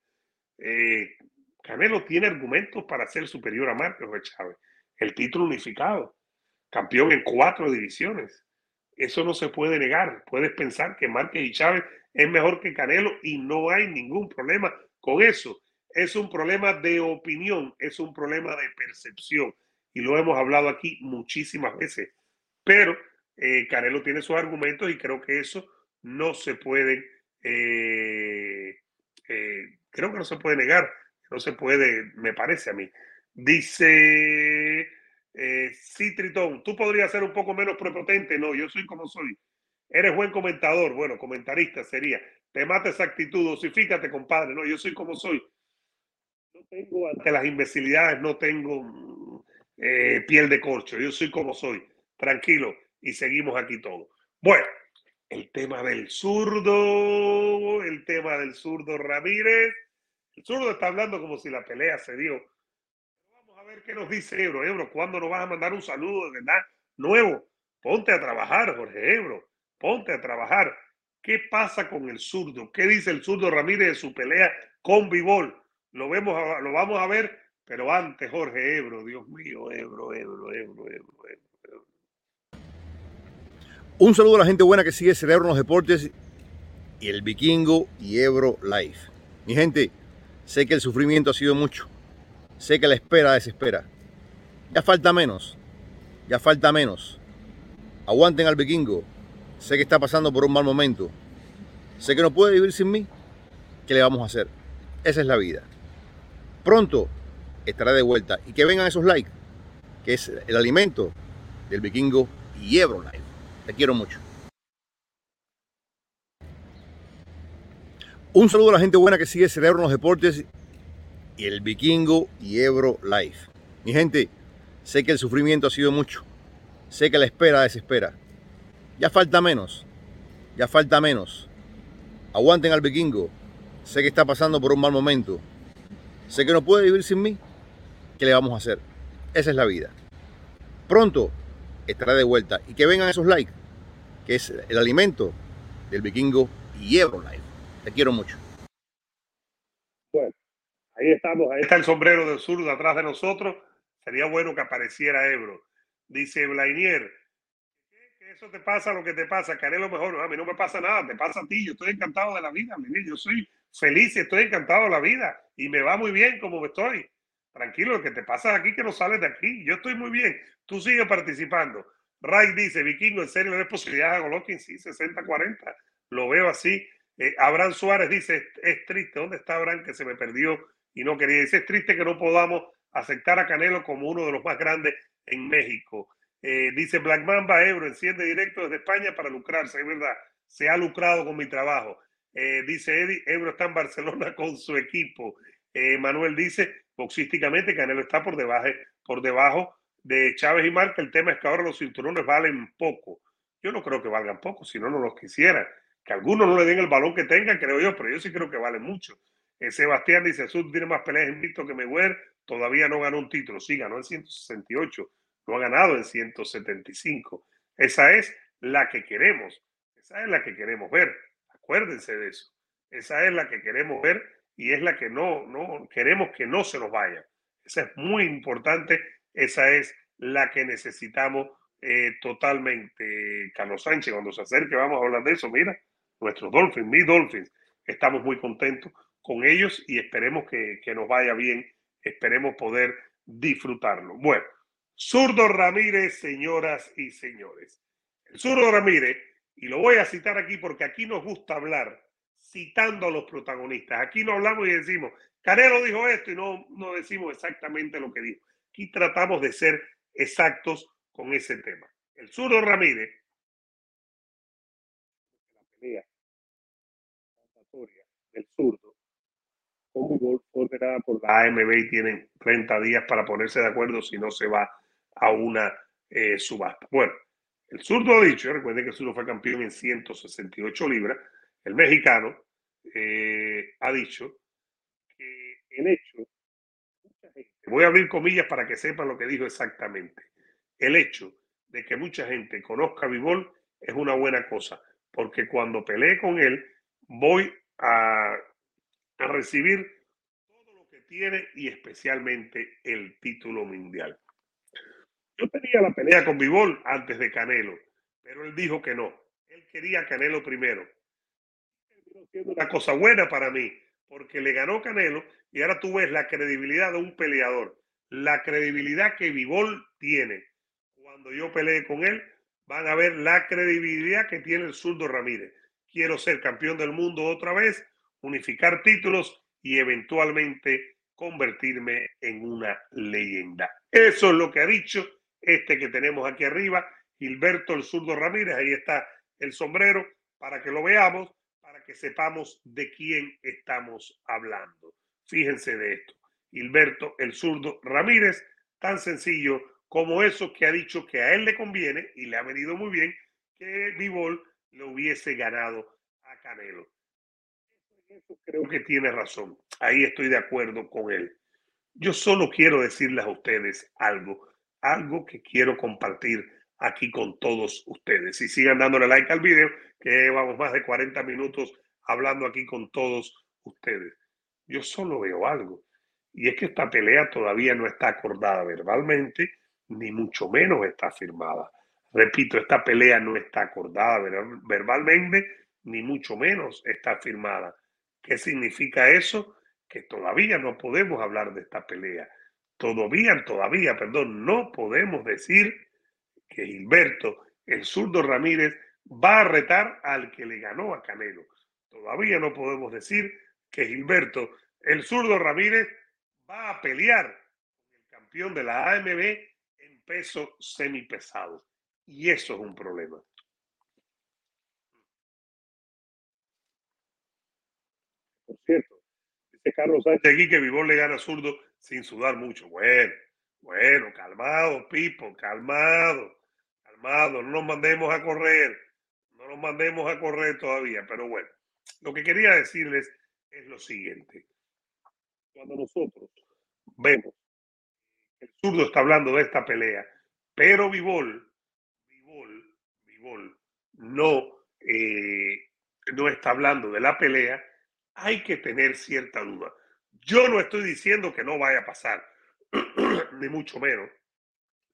Eh, Canelo tiene argumentos para ser superior a Márquez o a Chávez. El título unificado, campeón en cuatro divisiones. Eso no se puede negar. Puedes pensar que Márquez y Chávez es mejor que Canelo y no hay ningún problema con eso es un problema de opinión, es un problema de percepción. Y lo hemos hablado aquí muchísimas veces. Pero eh, Canelo tiene sus argumentos y creo que eso no se puede, eh, eh, creo que no se puede negar, no se puede, me parece a mí. Dice eh, sí, Tritón, tú podrías ser un poco menos prepotente. No, yo soy como soy. Eres buen comentador, bueno, comentarista sería. Te mata esa actitud, dosifícate, compadre. No, yo soy como soy tengo ante las imbecilidades, no tengo eh, piel de corcho. Yo soy como soy, tranquilo, y seguimos aquí todo. Bueno, el tema del zurdo, el tema del zurdo Ramírez. El zurdo está hablando como si la pelea se dio. Vamos a ver qué nos dice Ebro. Ebro, ¿cuándo nos vas a mandar un saludo de verdad nuevo? Ponte a trabajar, Jorge Ebro. Ponte a trabajar. ¿Qué pasa con el zurdo? ¿Qué dice el zurdo Ramírez de su pelea con Vivol? Lo vemos, lo vamos a ver, pero antes Jorge Ebro, Dios mío, Ebro, Ebro, Ebro, Ebro, Ebro. Un saludo a la gente buena que sigue Cerebro los Deportes y el Vikingo y Ebro Life. Mi gente, sé que el sufrimiento ha sido mucho. Sé que la espera desespera. Ya falta menos. Ya falta menos. Aguanten al Vikingo. Sé que está pasando por un mal momento. Sé que no puede vivir sin mí. ¿Qué le vamos a hacer? Esa es la vida pronto estará de vuelta. Y que vengan esos likes, que es el alimento del vikingo y Life. Te quiero mucho. Un saludo a la gente buena que sigue Cerebro en los Deportes y el Vikingo y Ebro Life. Mi gente, sé que el sufrimiento ha sido mucho. Sé que la espera desespera. Ya falta menos. Ya falta menos. Aguanten al Vikingo. Sé que está pasando por un mal momento. Sé que no puede vivir sin mí. ¿Qué le vamos a hacer? Esa es la vida. Pronto estará de vuelta. Y que vengan esos likes, que es el alimento del vikingo y Ebro Life. Te quiero mucho. Bueno, ahí estamos. Ahí está el sombrero del sur de atrás de nosotros. Sería bueno que apareciera Ebro. Dice Blainier. Eso te pasa lo que te pasa, que haré lo mejor. a mí no me pasa nada, te pasa a ti. Yo estoy encantado de la vida, yo soy feliz y estoy encantado de la vida y me va muy bien como estoy. Tranquilo, lo que te pasa aquí que no sales de aquí. Yo estoy muy bien. Tú sigues participando. Ray dice, Vikingo, ¿en serio le posibilidad a Golovkin? Sí, 60-40. Lo veo así. Eh, Abraham Suárez dice, es triste. ¿Dónde está Abraham que se me perdió y no quería? Dice, es triste que no podamos aceptar a Canelo como uno de los más grandes en México. Eh, dice Black Mamba, Ebro, enciende directo desde España para lucrarse. Es verdad, se ha lucrado con mi trabajo. Eh, dice Eddie, Ebro está en Barcelona [laughs] con su equipo. Manuel dice, boxísticamente Canelo está por debajo, por debajo de Chávez y Marca. El tema es que ahora los cinturones valen poco. Yo no creo que valgan poco, si no, no los quisiera. Que algunos no le den el balón que tengan, creo yo, pero yo sí creo que valen mucho. Eh, Sebastián dice, Sud tiene más peleas invicto que Mayweather, todavía no ganó un título. Sí, ganó en 168, no ha ganado en 175. Esa es la que queremos, esa es la que queremos ver. Acuérdense de eso. Esa es la que queremos ver y es la que no, no queremos que no se nos vaya. Esa es muy importante, esa es la que necesitamos eh, totalmente. Carlos Sánchez, cuando se acerque, vamos a hablar de eso. Mira, nuestros Dolphins, mis Dolphins, estamos muy contentos con ellos y esperemos que, que nos vaya bien, esperemos poder disfrutarlo. Bueno, Zurdo Ramírez, señoras y señores. El Zurdo Ramírez, y lo voy a citar aquí porque aquí nos gusta hablar citando a los protagonistas. Aquí no hablamos y decimos, Canelo dijo esto y no, no decimos exactamente lo que dijo. Aquí tratamos de ser exactos con ese tema. El zurdo Ramírez, la pelea del zurdo, como ordenada por la AMB y tienen 30 días para ponerse de acuerdo si no se va a una eh, subasta. Bueno, el zurdo ha dicho, recuerden que el zurdo fue campeón en 168 libras, el mexicano eh, ha dicho que el hecho, voy a abrir comillas para que sepan lo que dijo exactamente, el hecho de que mucha gente conozca a es una buena cosa, porque cuando peleé con él voy a, a recibir todo lo que tiene y especialmente el título mundial. Yo tenía la pelea con Vivol antes de Canelo, pero él dijo que no. Él quería Canelo primero una cosa buena para mí, porque le ganó Canelo y ahora tú ves la credibilidad de un peleador, la credibilidad que Vivol tiene. Cuando yo peleé con él, van a ver la credibilidad que tiene el zurdo Ramírez. Quiero ser campeón del mundo otra vez, unificar títulos y eventualmente convertirme en una leyenda. Eso es lo que ha dicho este que tenemos aquí arriba, Gilberto el zurdo Ramírez. Ahí está el sombrero para que lo veamos que sepamos de quién estamos hablando. Fíjense de esto. Hilberto el zurdo Ramírez, tan sencillo como eso que ha dicho que a él le conviene y le ha venido muy bien que Vivol le hubiese ganado a Canelo. Creo que tiene razón. Ahí estoy de acuerdo con él. Yo solo quiero decirles a ustedes algo, algo que quiero compartir aquí con todos ustedes. Y sigan dándole like al video, que vamos más de 40 minutos hablando aquí con todos ustedes. Yo solo veo algo, y es que esta pelea todavía no está acordada verbalmente, ni mucho menos está firmada. Repito, esta pelea no está acordada verbalmente, ni mucho menos está firmada. ¿Qué significa eso? Que todavía no podemos hablar de esta pelea. Todavía, todavía, perdón, no podemos decir que Gilberto, el zurdo Ramírez, va a retar al que le ganó a Canelo. Todavía no podemos decir que Gilberto, el zurdo Ramírez, va a pelear con el campeón de la AMB en peso semipesado. Y eso es un problema. Por cierto, dice Carlos Sánchez aquí que Vivón le gana a zurdo sin sudar mucho. Bueno, bueno, calmado, Pipo, calmado no nos mandemos a correr, no nos mandemos a correr todavía, pero bueno, lo que quería decirles es lo siguiente. Cuando nosotros vemos el zurdo está hablando de esta pelea, pero Vivol, Vivol, Vivol no, eh, no está hablando de la pelea, hay que tener cierta duda. Yo no estoy diciendo que no vaya a pasar, [clears throat] ni mucho menos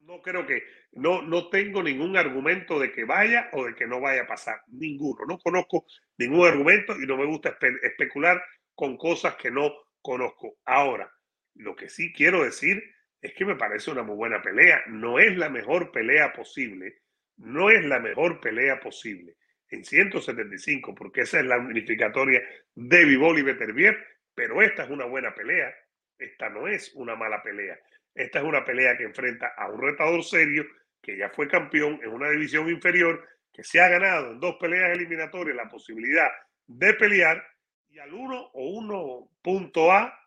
no creo que, no, no tengo ningún argumento de que vaya o de que no vaya a pasar. Ninguno. No conozco ningún argumento y no me gusta especular con cosas que no conozco. Ahora, lo que sí quiero decir es que me parece una muy buena pelea. No es la mejor pelea posible, no es la mejor pelea posible en 175, porque esa es la unificatoria de Vivol y Beterbiev, pero esta es una buena pelea. Esta no es una mala pelea. Esta es una pelea que enfrenta a un retador serio que ya fue campeón en una división inferior, que se ha ganado en dos peleas eliminatorias la posibilidad de pelear y al 1 o 1.A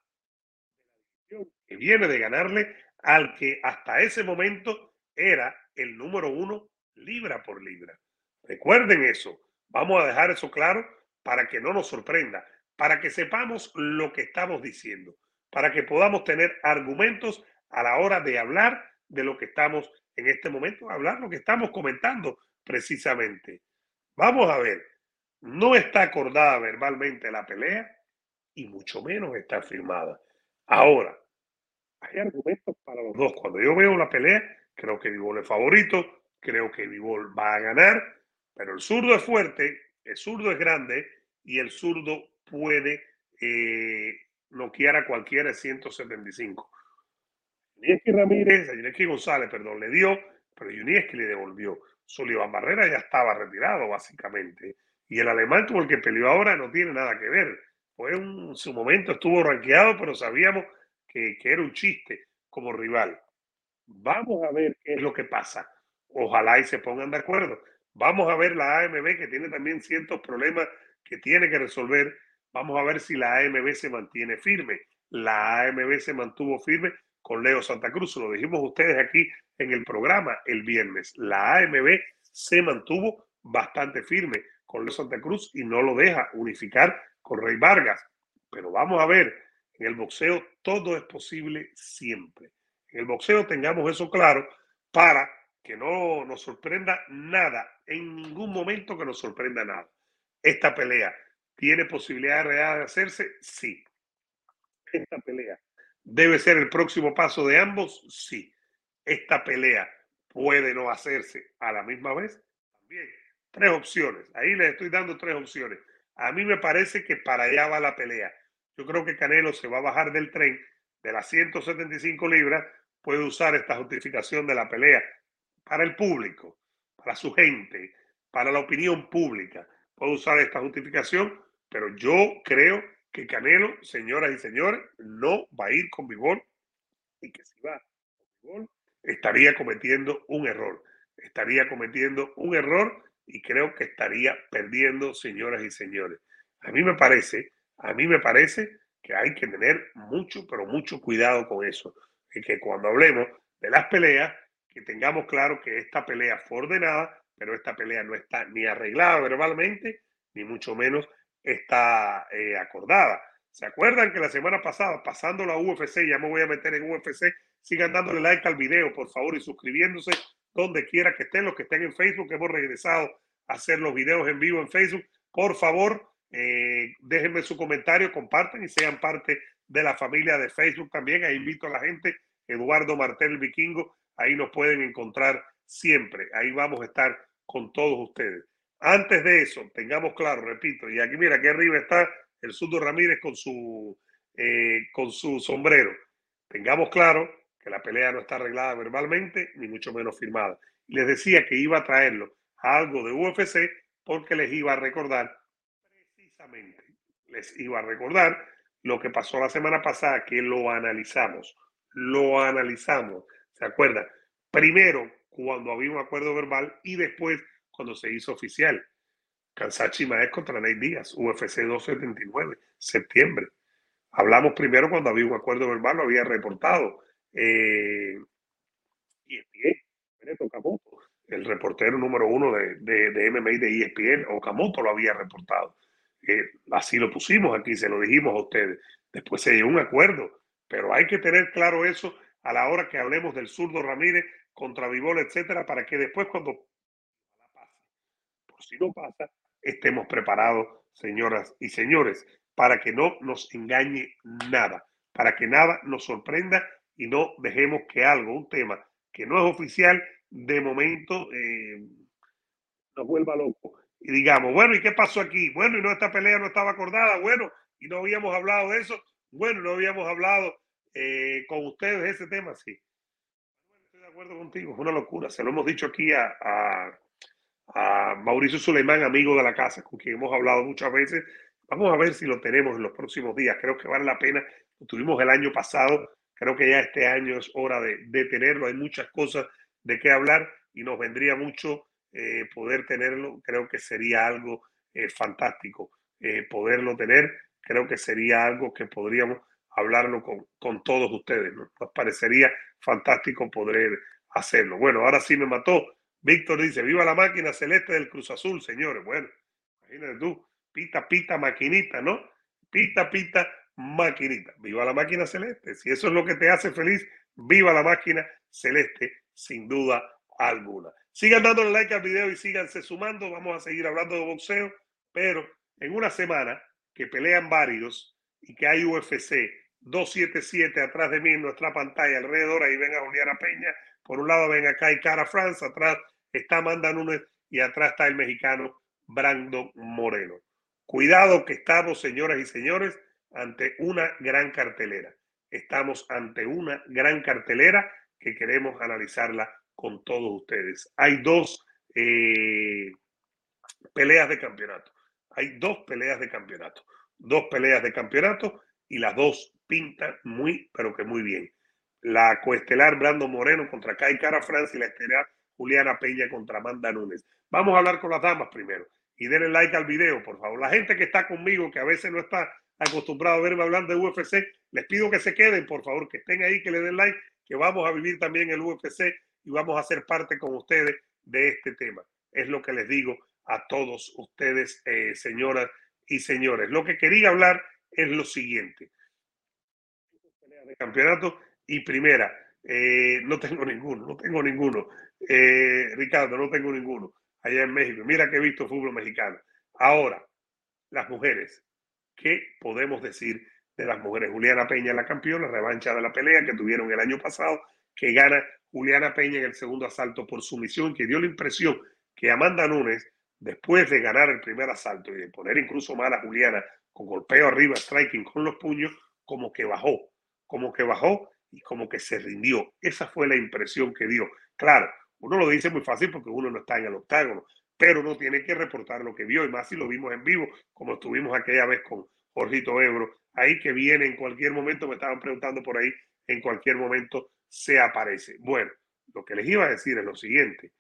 que viene de ganarle al que hasta ese momento era el número uno libra por libra. Recuerden eso. Vamos a dejar eso claro para que no nos sorprenda, para que sepamos lo que estamos diciendo, para que podamos tener argumentos a la hora de hablar de lo que estamos en este momento, hablar lo que estamos comentando precisamente. Vamos a ver, no está acordada verbalmente la pelea y mucho menos está firmada. Ahora, hay argumentos para los dos. Cuando yo veo la pelea, creo que Vivol es favorito, creo que Vivol va a ganar, pero el zurdo es fuerte, el zurdo es grande y el zurdo puede eh, noquear a cualquiera de 175. Yunieski Ramírez, Yunieski González, perdón, le dio, pero Yunieski le devolvió. Sullivan Barrera ya estaba retirado, básicamente. Y el alemán como el que peleó ahora no tiene nada que ver. Fue un, su momento estuvo rankeado, pero sabíamos que, que era un chiste como rival. Vamos a ver qué es lo que pasa. Ojalá y se pongan de acuerdo. Vamos a ver la AMB que tiene también ciertos problemas que tiene que resolver. Vamos a ver si la AMB se mantiene firme. La AMB se mantuvo firme con Leo Santa Cruz. Lo dijimos ustedes aquí en el programa el viernes. La AMB se mantuvo bastante firme con Leo Santa Cruz y no lo deja unificar con Rey Vargas. Pero vamos a ver, en el boxeo todo es posible siempre. En el boxeo tengamos eso claro para que no nos sorprenda nada, en ningún momento que nos sorprenda nada. Esta pelea tiene posibilidad real de hacerse, sí. Esta pelea debe ser el próximo paso de ambos, sí. Esta pelea puede no hacerse a la misma vez, también. Tres opciones. Ahí les estoy dando tres opciones. A mí me parece que para allá va la pelea. Yo creo que Canelo se va a bajar del tren de las 175 libras, puede usar esta justificación de la pelea para el público, para su gente, para la opinión pública. Puedo usar esta justificación, pero yo creo que Canelo, señoras y señores, no va a ir con Vivol y que si va con Vivol estaría cometiendo un error. Estaría cometiendo un error y creo que estaría perdiendo, señoras y señores. A mí me parece, a mí me parece que hay que tener mucho, pero mucho cuidado con eso. Y que cuando hablemos de las peleas, que tengamos claro que esta pelea fue ordenada, pero esta pelea no está ni arreglada verbalmente, ni mucho menos está eh, acordada. ¿Se acuerdan que la semana pasada, pasando la UFC, ya me voy a meter en UFC, sigan dándole like al video, por favor, y suscribiéndose donde quiera que estén, los que estén en Facebook, hemos regresado a hacer los videos en vivo en Facebook. Por favor, eh, déjenme su comentario, compartan y sean parte de la familia de Facebook también. Ahí invito a la gente, Eduardo Martel Vikingo, Ahí nos pueden encontrar siempre. Ahí vamos a estar con todos ustedes. Antes de eso, tengamos claro, repito, y aquí mira, aquí arriba está el Surdo Ramírez con su, eh, con su sombrero. Tengamos claro que la pelea no está arreglada verbalmente, ni mucho menos firmada. Les decía que iba a traerlo a algo de UFC porque les iba a recordar, precisamente, les iba a recordar lo que pasó la semana pasada, que lo analizamos, lo analizamos. ¿Se acuerda? Primero cuando había un acuerdo verbal y después cuando se hizo oficial. Kansachi Maez contra Ney Díaz, UFC 279, septiembre. Hablamos primero cuando había un acuerdo verbal, lo había reportado. Eh, y ESPN, Okamoto, el reportero número uno de, de, de MMA de ESPN, Okamoto lo había reportado. Eh, así lo pusimos aquí, se lo dijimos a ustedes. Después se llegó un acuerdo, pero hay que tener claro eso a la hora que hablemos del zurdo Ramírez contra Vivol, etcétera, para que después cuando si no pasa, estemos preparados, señoras y señores, para que no nos engañe nada, para que nada nos sorprenda y no dejemos que algo, un tema que no es oficial, de momento eh, nos vuelva loco. Y digamos, bueno, ¿y qué pasó aquí? Bueno, y no, esta pelea no estaba acordada, bueno, y no habíamos hablado de eso, bueno, no habíamos hablado eh, con ustedes ese tema, sí. Estoy de acuerdo contigo, es una locura. Se lo hemos dicho aquí a Mauricio Suleimán, amigo de la casa, con quien hemos hablado muchas veces. Vamos a ver si lo tenemos en los próximos días. Creo que vale la pena. Lo tuvimos el año pasado. Creo que ya este año es hora de, tenerlo. Hay muchas cosas de qué hablar y nos vendría mucho eh, poder tenerlo. Creo que sería algo eh, fantástico eh, poderlo tener. Creo que sería algo que podríamos hablarlo con, con todos ustedes. Nos parecería fantástico poder hacerlo. Bueno, ahora sí me mató. Víctor dice, viva la máquina celeste del Cruz Azul, señores. Bueno, imagínate tú, pita, pita, maquinita, ¿no? Pita, pita, maquinita. Viva la máquina celeste. Si eso es lo que te hace feliz, viva la máquina celeste, sin duda alguna. Sigan dándole like al video y síganse sumando. Vamos a seguir hablando de boxeo, pero en una semana que pelean varios y que hay UFC 277 atrás de mí en nuestra pantalla alrededor, ahí ven a Juliana Peña, por un lado ven acá y Cara France, atrás está Amanda Nunes y atrás está el mexicano Brandon Moreno. Cuidado que estamos, señoras y señores, ante una gran cartelera. Estamos ante una gran cartelera que queremos analizarla con todos ustedes. Hay dos eh, peleas de campeonato. Hay dos peleas de campeonato. Dos peleas de campeonato y las dos pintan muy, pero que muy bien. La coestelar Brando Moreno contra Kai Cara France y la estelar Juliana Peña contra Amanda Núñez. Vamos a hablar con las damas primero y denle like al video, por favor. La gente que está conmigo, que a veces no está acostumbrado a verme hablar de UFC, les pido que se queden, por favor, que estén ahí, que le den like, que vamos a vivir también el UFC y vamos a ser parte con ustedes de este tema. Es lo que les digo a todos ustedes, eh, señoras y señores. Lo que quería hablar es lo siguiente. Campeonato y primera, eh, no tengo ninguno, no tengo ninguno. Eh, Ricardo, no tengo ninguno. Allá en México. Mira que he visto fútbol mexicano. Ahora, las mujeres. ¿Qué podemos decir de las mujeres? Juliana Peña, la campeona, revancha de la pelea que tuvieron el año pasado, que gana Juliana Peña en el segundo asalto por sumisión, que dio la impresión que Amanda Nunes, después de ganar el primer asalto y de poner incluso mal a Juliana con golpeo arriba, striking con los puños, como que bajó, como que bajó y como que se rindió. Esa fue la impresión que dio. Claro, uno lo dice muy fácil porque uno no está en el octágono, pero no tiene que reportar lo que vio, y más si lo vimos en vivo, como estuvimos aquella vez con Jorgito Ebro, ahí que viene en cualquier momento, me estaban preguntando por ahí, en cualquier momento se aparece. Bueno, lo que les iba a decir es lo siguiente.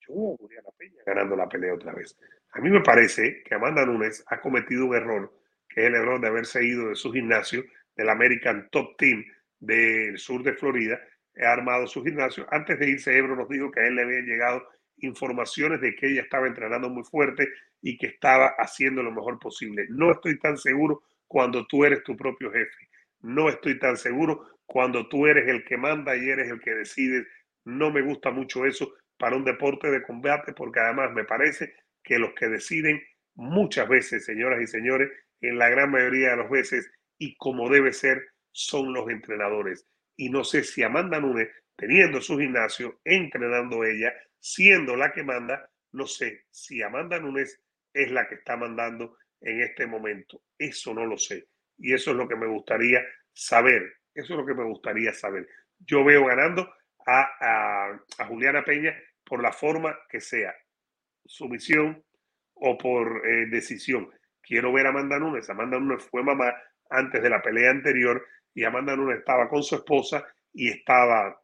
Yo voy a la Peña ganando la pelea otra vez. A mí me parece que Amanda Nunes ha cometido un error, que es el error de haberse ido de su gimnasio, del American Top Team del sur de Florida, ha armado su gimnasio. Antes de irse, Ebro nos dijo que a él le habían llegado informaciones de que ella estaba entrenando muy fuerte y que estaba haciendo lo mejor posible. No estoy tan seguro cuando tú eres tu propio jefe. No estoy tan seguro cuando tú eres el que manda y eres el que decide. No me gusta mucho eso para un deporte de combate porque además me parece que los que deciden muchas veces, señoras y señores, en la gran mayoría de las veces y como debe ser, son los entrenadores. Y no sé si Amanda Nunes, teniendo su gimnasio, entrenando ella, siendo la que manda, no sé si Amanda Nunes es la que está mandando en este momento. Eso no lo sé. Y eso es lo que me gustaría saber. Eso es lo que me gustaría saber. Yo veo ganando a, Juliana Peña por la forma que sea, sumisión o por eh, decisión. Quiero ver a Amanda Nunes. Amanda Nunes fue mamá antes de la pelea anterior y Amanda Nunes estaba con su esposa y estaba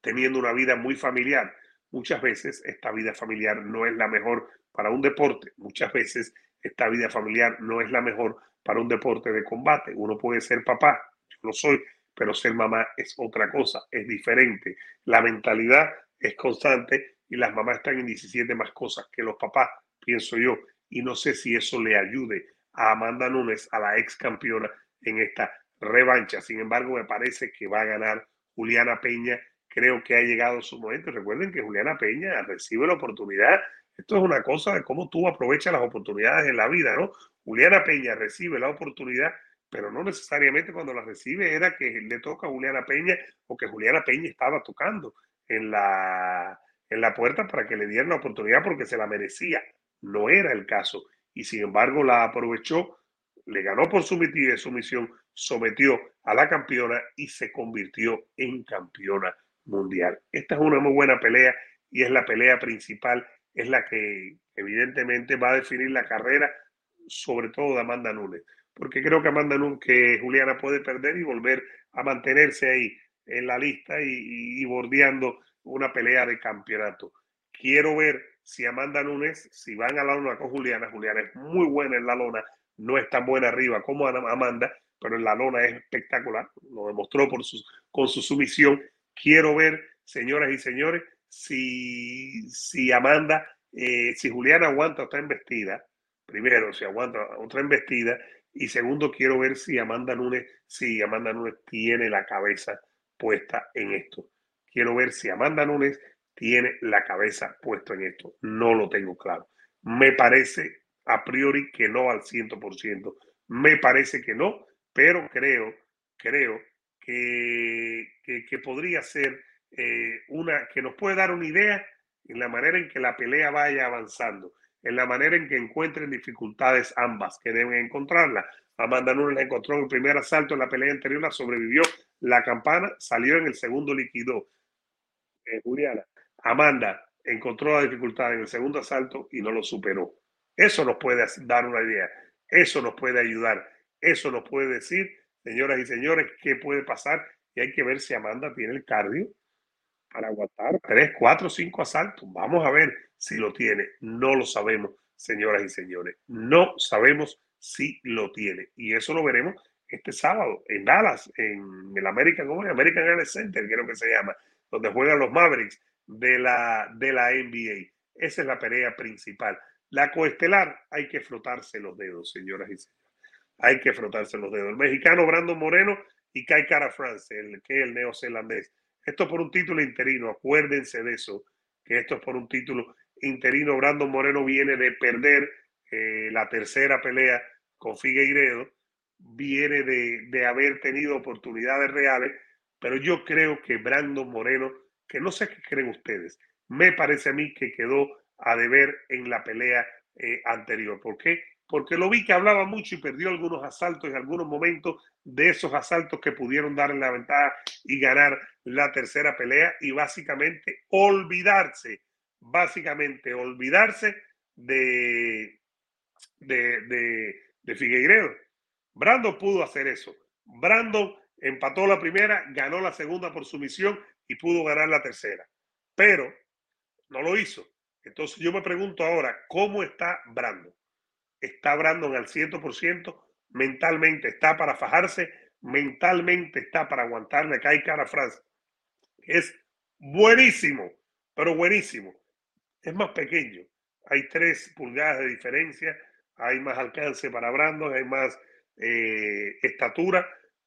teniendo una vida muy familiar. Muchas veces esta vida familiar no es la mejor para un deporte. Muchas veces esta vida familiar no es la mejor para un deporte de combate. Uno puede ser papá, yo lo soy, pero ser mamá es otra cosa, es diferente. La mentalidad es constante y las mamás están en 17 más cosas que los papás, pienso yo. Y no sé si eso le ayude a Amanda Nunes, a la ex campeona, en esta revancha. Sin embargo, me parece que va a ganar Juliana Peña. Creo que ha llegado su momento. Recuerden que Juliana Peña recibe la oportunidad. Esto es una cosa de cómo tú aprovechas las oportunidades en la vida, ¿no? Juliana Peña recibe la oportunidad, pero no necesariamente cuando la recibe era que le toca a Juliana Peña o que Juliana Peña estaba tocando en la, en la puerta para que le dieran la oportunidad porque se la merecía. No era el caso. Y sin embargo la aprovechó, le ganó por su sumisión sometió a la campeona y se convirtió en campeona mundial. Esta es una muy buena pelea y es la pelea principal, es la que evidentemente va a definir la carrera, sobre todo de Amanda Nunes, porque creo que Amanda Nunes, que Juliana puede perder y volver a mantenerse ahí en la lista y, y bordeando una pelea de campeonato. Quiero ver si Amanda Nunes, si van a la lona con Juliana, Juliana es muy buena en la lona, no es tan buena arriba como Amanda, pero en la lona es espectacular, lo demostró con su sumisión. Quiero ver, señoras y señores, si, si Amanda, eh, si Juliana aguanta otra embestida, primero, si aguanta otra embestida, y segundo, quiero ver si Amanda Nunes, si Amanda Nunes tiene la cabeza puesta en esto. Quiero ver si Amanda Nunes tiene la cabeza puesta en esto. No lo tengo claro. Me parece a priori que no al 100%. Me parece que no, pero creo, creo que, que, podría ser eh, una, que nos puede dar una idea en la manera en que la pelea vaya avanzando, en la manera en que encuentren dificultades ambas, que deben encontrarla. Amanda Nunes la encontró en el primer asalto en la pelea anterior, la sobrevivió la campana, salió en el segundo líquido. Eh, Juliana, Amanda encontró la dificultad en el segundo asalto y no lo superó. Eso nos puede dar una idea, eso nos puede ayudar, eso nos puede decir, señoras y señores, qué puede pasar y hay que ver si Amanda tiene el cardio para aguantar tres, cuatro, cinco asaltos. Vamos a ver si lo tiene. No lo sabemos, señoras y señores. No sabemos si lo tiene. Y eso lo veremos este sábado en Dallas, en el American, ¿cómo es? American Center, creo que se llama, donde juegan los Mavericks de la, de la NBA. Esa es la pelea principal. La coestelar, hay que frotarse los dedos, señoras y señores. Hay que frotarse los dedos. El mexicano Brandon Moreno y Kai Cara France, el que es el neozelandés. Esto por un título interino, acuérdense de eso, que esto es por un título interino. Brandon Moreno viene de perder eh, la tercera pelea con Figueiredo, viene de, de haber tenido oportunidades reales, pero yo creo que Brandon Moreno que no sé qué creen ustedes. Me parece a mí que quedó a deber en la pelea eh, anterior. ¿Por qué? Porque lo vi que hablaba mucho y perdió algunos asaltos en algunos momentos de esos asaltos que pudieron darle la ventaja y ganar la tercera pelea y básicamente olvidarse, básicamente olvidarse de, de, de, de Figueiredo. Brandon pudo hacer eso. Brandon empató la primera, ganó la segunda por sumisión y pudo ganar la tercera. Pero no lo hizo. Entonces yo me pregunto ahora, ¿cómo está Brandon? ¿Está Brandon al 100%? Mentalmente está para fajarse, mentalmente está para aguantarle hay cara a. Es buenísimo, pero buenísimo. Es más pequeño. Hay tres pulgadas de diferencia, hay más alcance para Brandon, hay más eh, estatura,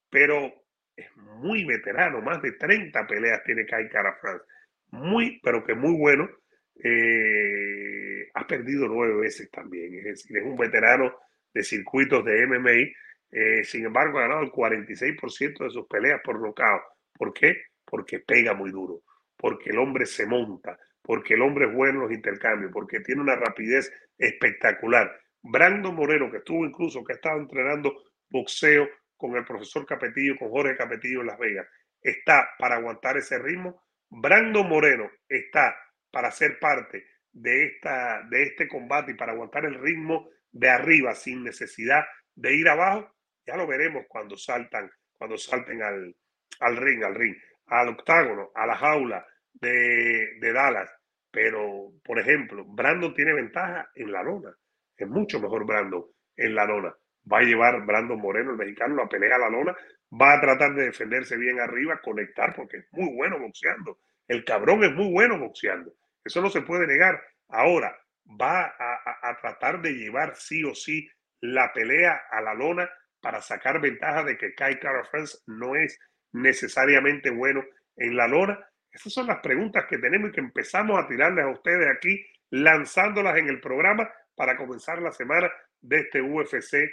pero es muy veterano, más de 30 peleas tiene Kai Cara France. Muy, pero que muy bueno. Eh, ha perdido nueve veces también, es decir, es un veterano de circuitos de MMA. Eh, sin embargo, ha ganado el 46% de sus peleas por nocaut. ¿Por qué? Porque pega muy duro, porque el hombre se monta, porque el hombre es bueno en los intercambios, porque tiene una rapidez espectacular. Brando Moreno, que estuvo incluso, que estaba entrenando boxeo con el profesor Capetillo, con Jorge Capetillo en Las Vegas, está para aguantar ese ritmo. Brando Moreno está para ser parte de, esta, de este combate y para aguantar el ritmo de arriba sin necesidad de ir abajo. Ya lo veremos cuando saltan, cuando salten al, al ring, al ring, al octágono, a la jaula de, de Dallas. Pero, por ejemplo, Brandon tiene ventaja en la lona. Es mucho mejor Brandon en la lona va a llevar Brandon Moreno, el mexicano, la pelea a la lona, va a tratar de defenderse bien arriba, conectar, porque es muy bueno boxeando. El cabrón es muy bueno boxeando. Eso no se puede negar. Ahora, va a, tratar de llevar sí o sí la pelea a la lona para sacar ventaja de que Kai Cara France no es necesariamente bueno en la lona. Esas son las preguntas que tenemos y que empezamos a tirarles a ustedes aquí, lanzándolas en el programa para comenzar la semana de este UFC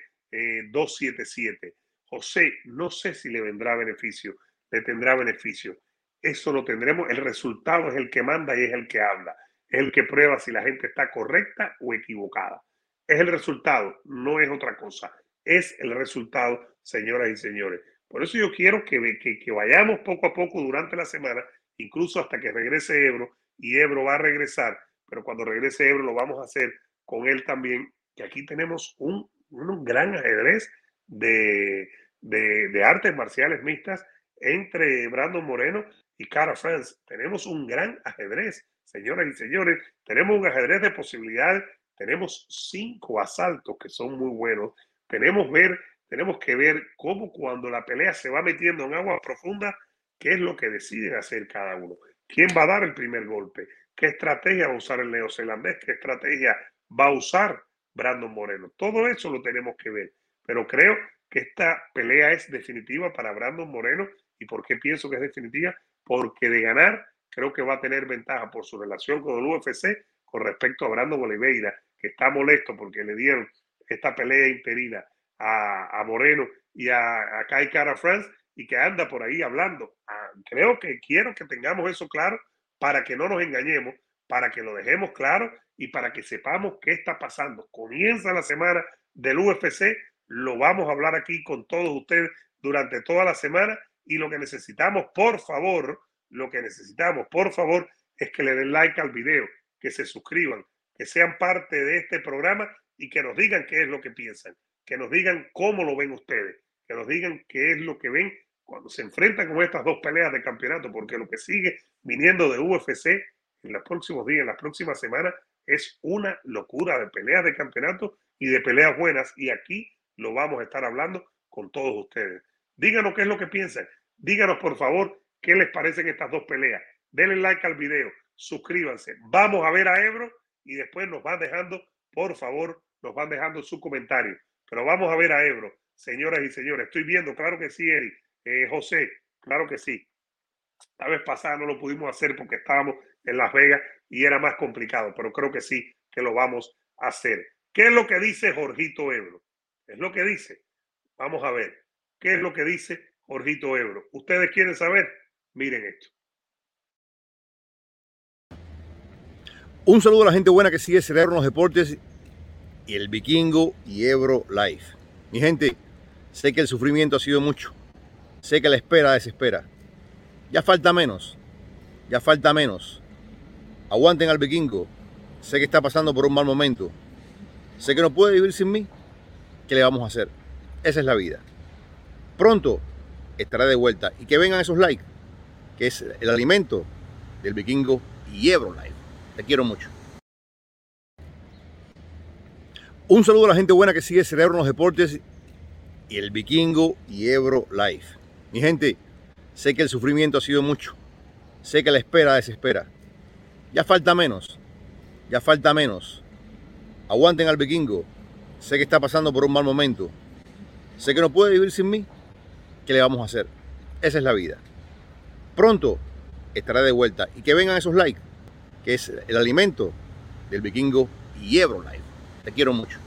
277. Eh, José, no sé si le vendrá beneficio, le tendrá beneficio. Eso lo tendremos. El resultado es el que manda y es el que habla. Es el que prueba si la gente está correcta o equivocada. Es el resultado, no es otra cosa. Es el resultado, señoras y señores. Por eso yo quiero que, que, vayamos poco a poco durante la semana, incluso hasta que regrese Ebro y Ebro va a regresar, pero cuando regrese Ebro lo vamos a hacer con él también, que aquí tenemos un, un gran ajedrez de, de, artes marciales mixtas entre Brandon Moreno y Cara France. Tenemos un gran ajedrez, señoras y señores, tenemos un ajedrez de posibilidades, tenemos cinco asaltos que son muy buenos, tenemos, ver, tenemos que ver cómo cuando la pelea se va metiendo en agua profunda, qué es lo que deciden hacer cada uno. ¿Quién va a dar el primer golpe? ¿Qué estrategia va a usar el neozelandés? ¿Qué estrategia va a usar Brandon Moreno? Todo eso lo tenemos que ver. Pero creo que esta pelea es definitiva para Brandon Moreno. ¿Y por qué pienso que es definitiva? Porque de ganar, creo que va a tener ventaja por su relación con el UFC con respecto a Brandon Oliveira, que está molesto porque le dieron esta pelea interina a, a Moreno y a, a Kai Cara France y que anda por ahí hablando. Ah, creo que quiero que tengamos eso claro para que no nos engañemos, para que lo dejemos claro y para que sepamos qué está pasando. Comienza la semana del UFC, lo vamos a hablar aquí con todos ustedes durante toda la semana y lo que necesitamos, por favor, lo que necesitamos, por favor, es que le den like al video, que se suscriban, que sean parte de este programa y que nos digan qué es lo que piensan, que nos digan cómo lo ven ustedes, que nos digan qué es lo que ven cuando se enfrentan con estas dos peleas de campeonato, porque lo que sigue viniendo de UFC en los próximos días, en las próximas semanas, es una locura de peleas de campeonato y de peleas buenas. Y aquí lo vamos a estar hablando con todos ustedes. Díganos qué es lo que piensan. Díganos, por favor, qué les parecen estas dos peleas. Denle like al video, suscríbanse. Vamos a ver a Ebro y después nos van dejando, por favor, nos van dejando su comentario. Pero vamos a ver a Ebro, señoras y señores. Estoy viendo, claro que sí, Eric. Eh, José, claro que sí. La vez pasada no lo pudimos hacer porque estábamos en Las Vegas y era más complicado, pero creo que sí que lo vamos a hacer. ¿Qué es lo que dice Jorgito Ebro? Es lo que dice. Vamos a ver. ¿Qué es lo que dice Jorgito Ebro? ¿Ustedes quieren saber? Miren esto. Un saludo a la gente buena que sigue Cerebro los Deportes y el Vikingo y Ebro Live. Mi gente, sé que el sufrimiento ha sido mucho. Sé que la espera desespera. Ya falta menos. Ya falta menos. Aguanten al vikingo. Sé que está pasando por un mal momento. Sé que no puede vivir sin mí. ¿Qué le vamos a hacer? Esa es la vida. Pronto estará de vuelta. Y que vengan esos likes, que es el alimento del vikingo y Ebro Live. Te quiero mucho. Un saludo a la gente buena que sigue Cerebro en los Deportes y el Vikingo y Ebro Live. Mi gente, sé que el sufrimiento ha sido mucho. Sé que la espera desespera. Ya falta menos. Ya falta menos. Aguanten al vikingo. Sé que está pasando por un mal momento. Sé que no puede vivir sin mí. ¿Qué le vamos a hacer? Esa es la vida. Pronto estará de vuelta. Y que vengan esos likes, que es el alimento del vikingo y Ebro Live. Te quiero mucho.